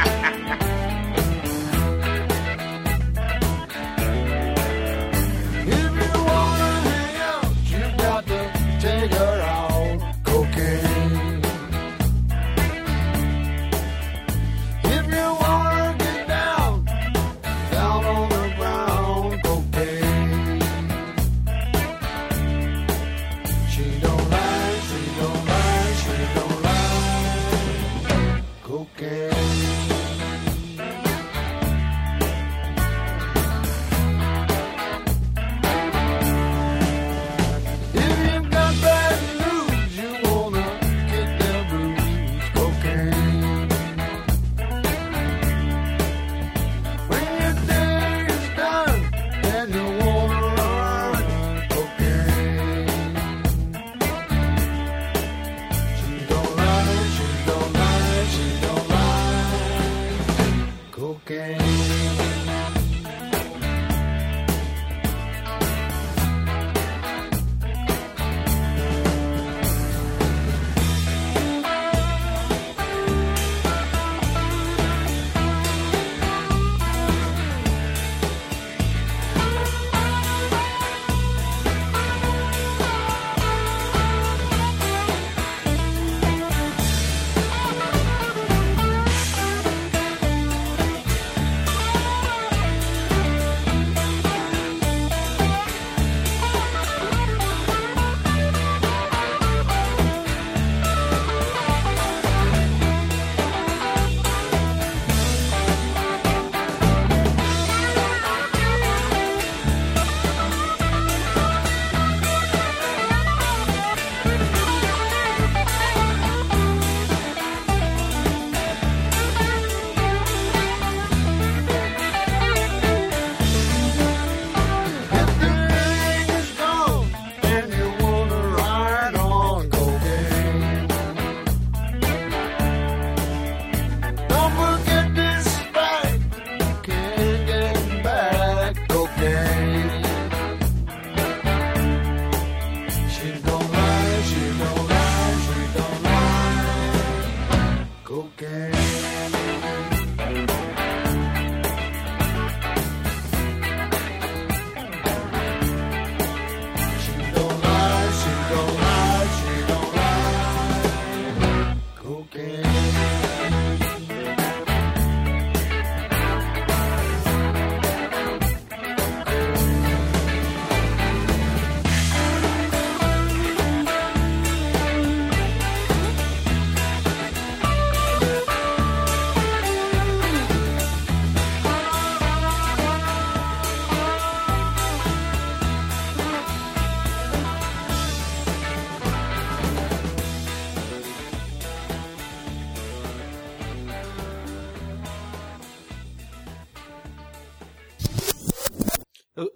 Cocaine.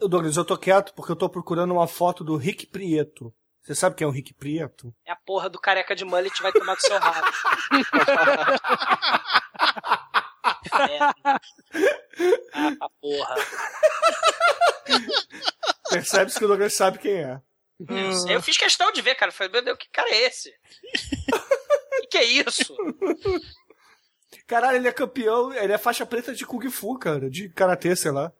Douglas, eu tô quieto porque eu tô procurando uma foto do Rick Prieto. Você sabe quem é o Rick Prieto? É a porra do careca de mullet vai tomar do seu rabo. é. Ah, porra. Percebe-se que o Douglas sabe quem é. Eu, sei, eu fiz questão de ver, cara. Falei, meu Deus, que cara é esse? que que é isso? Caralho, ele é campeão, ele é faixa preta de Kung Fu, cara, de karatê, sei lá.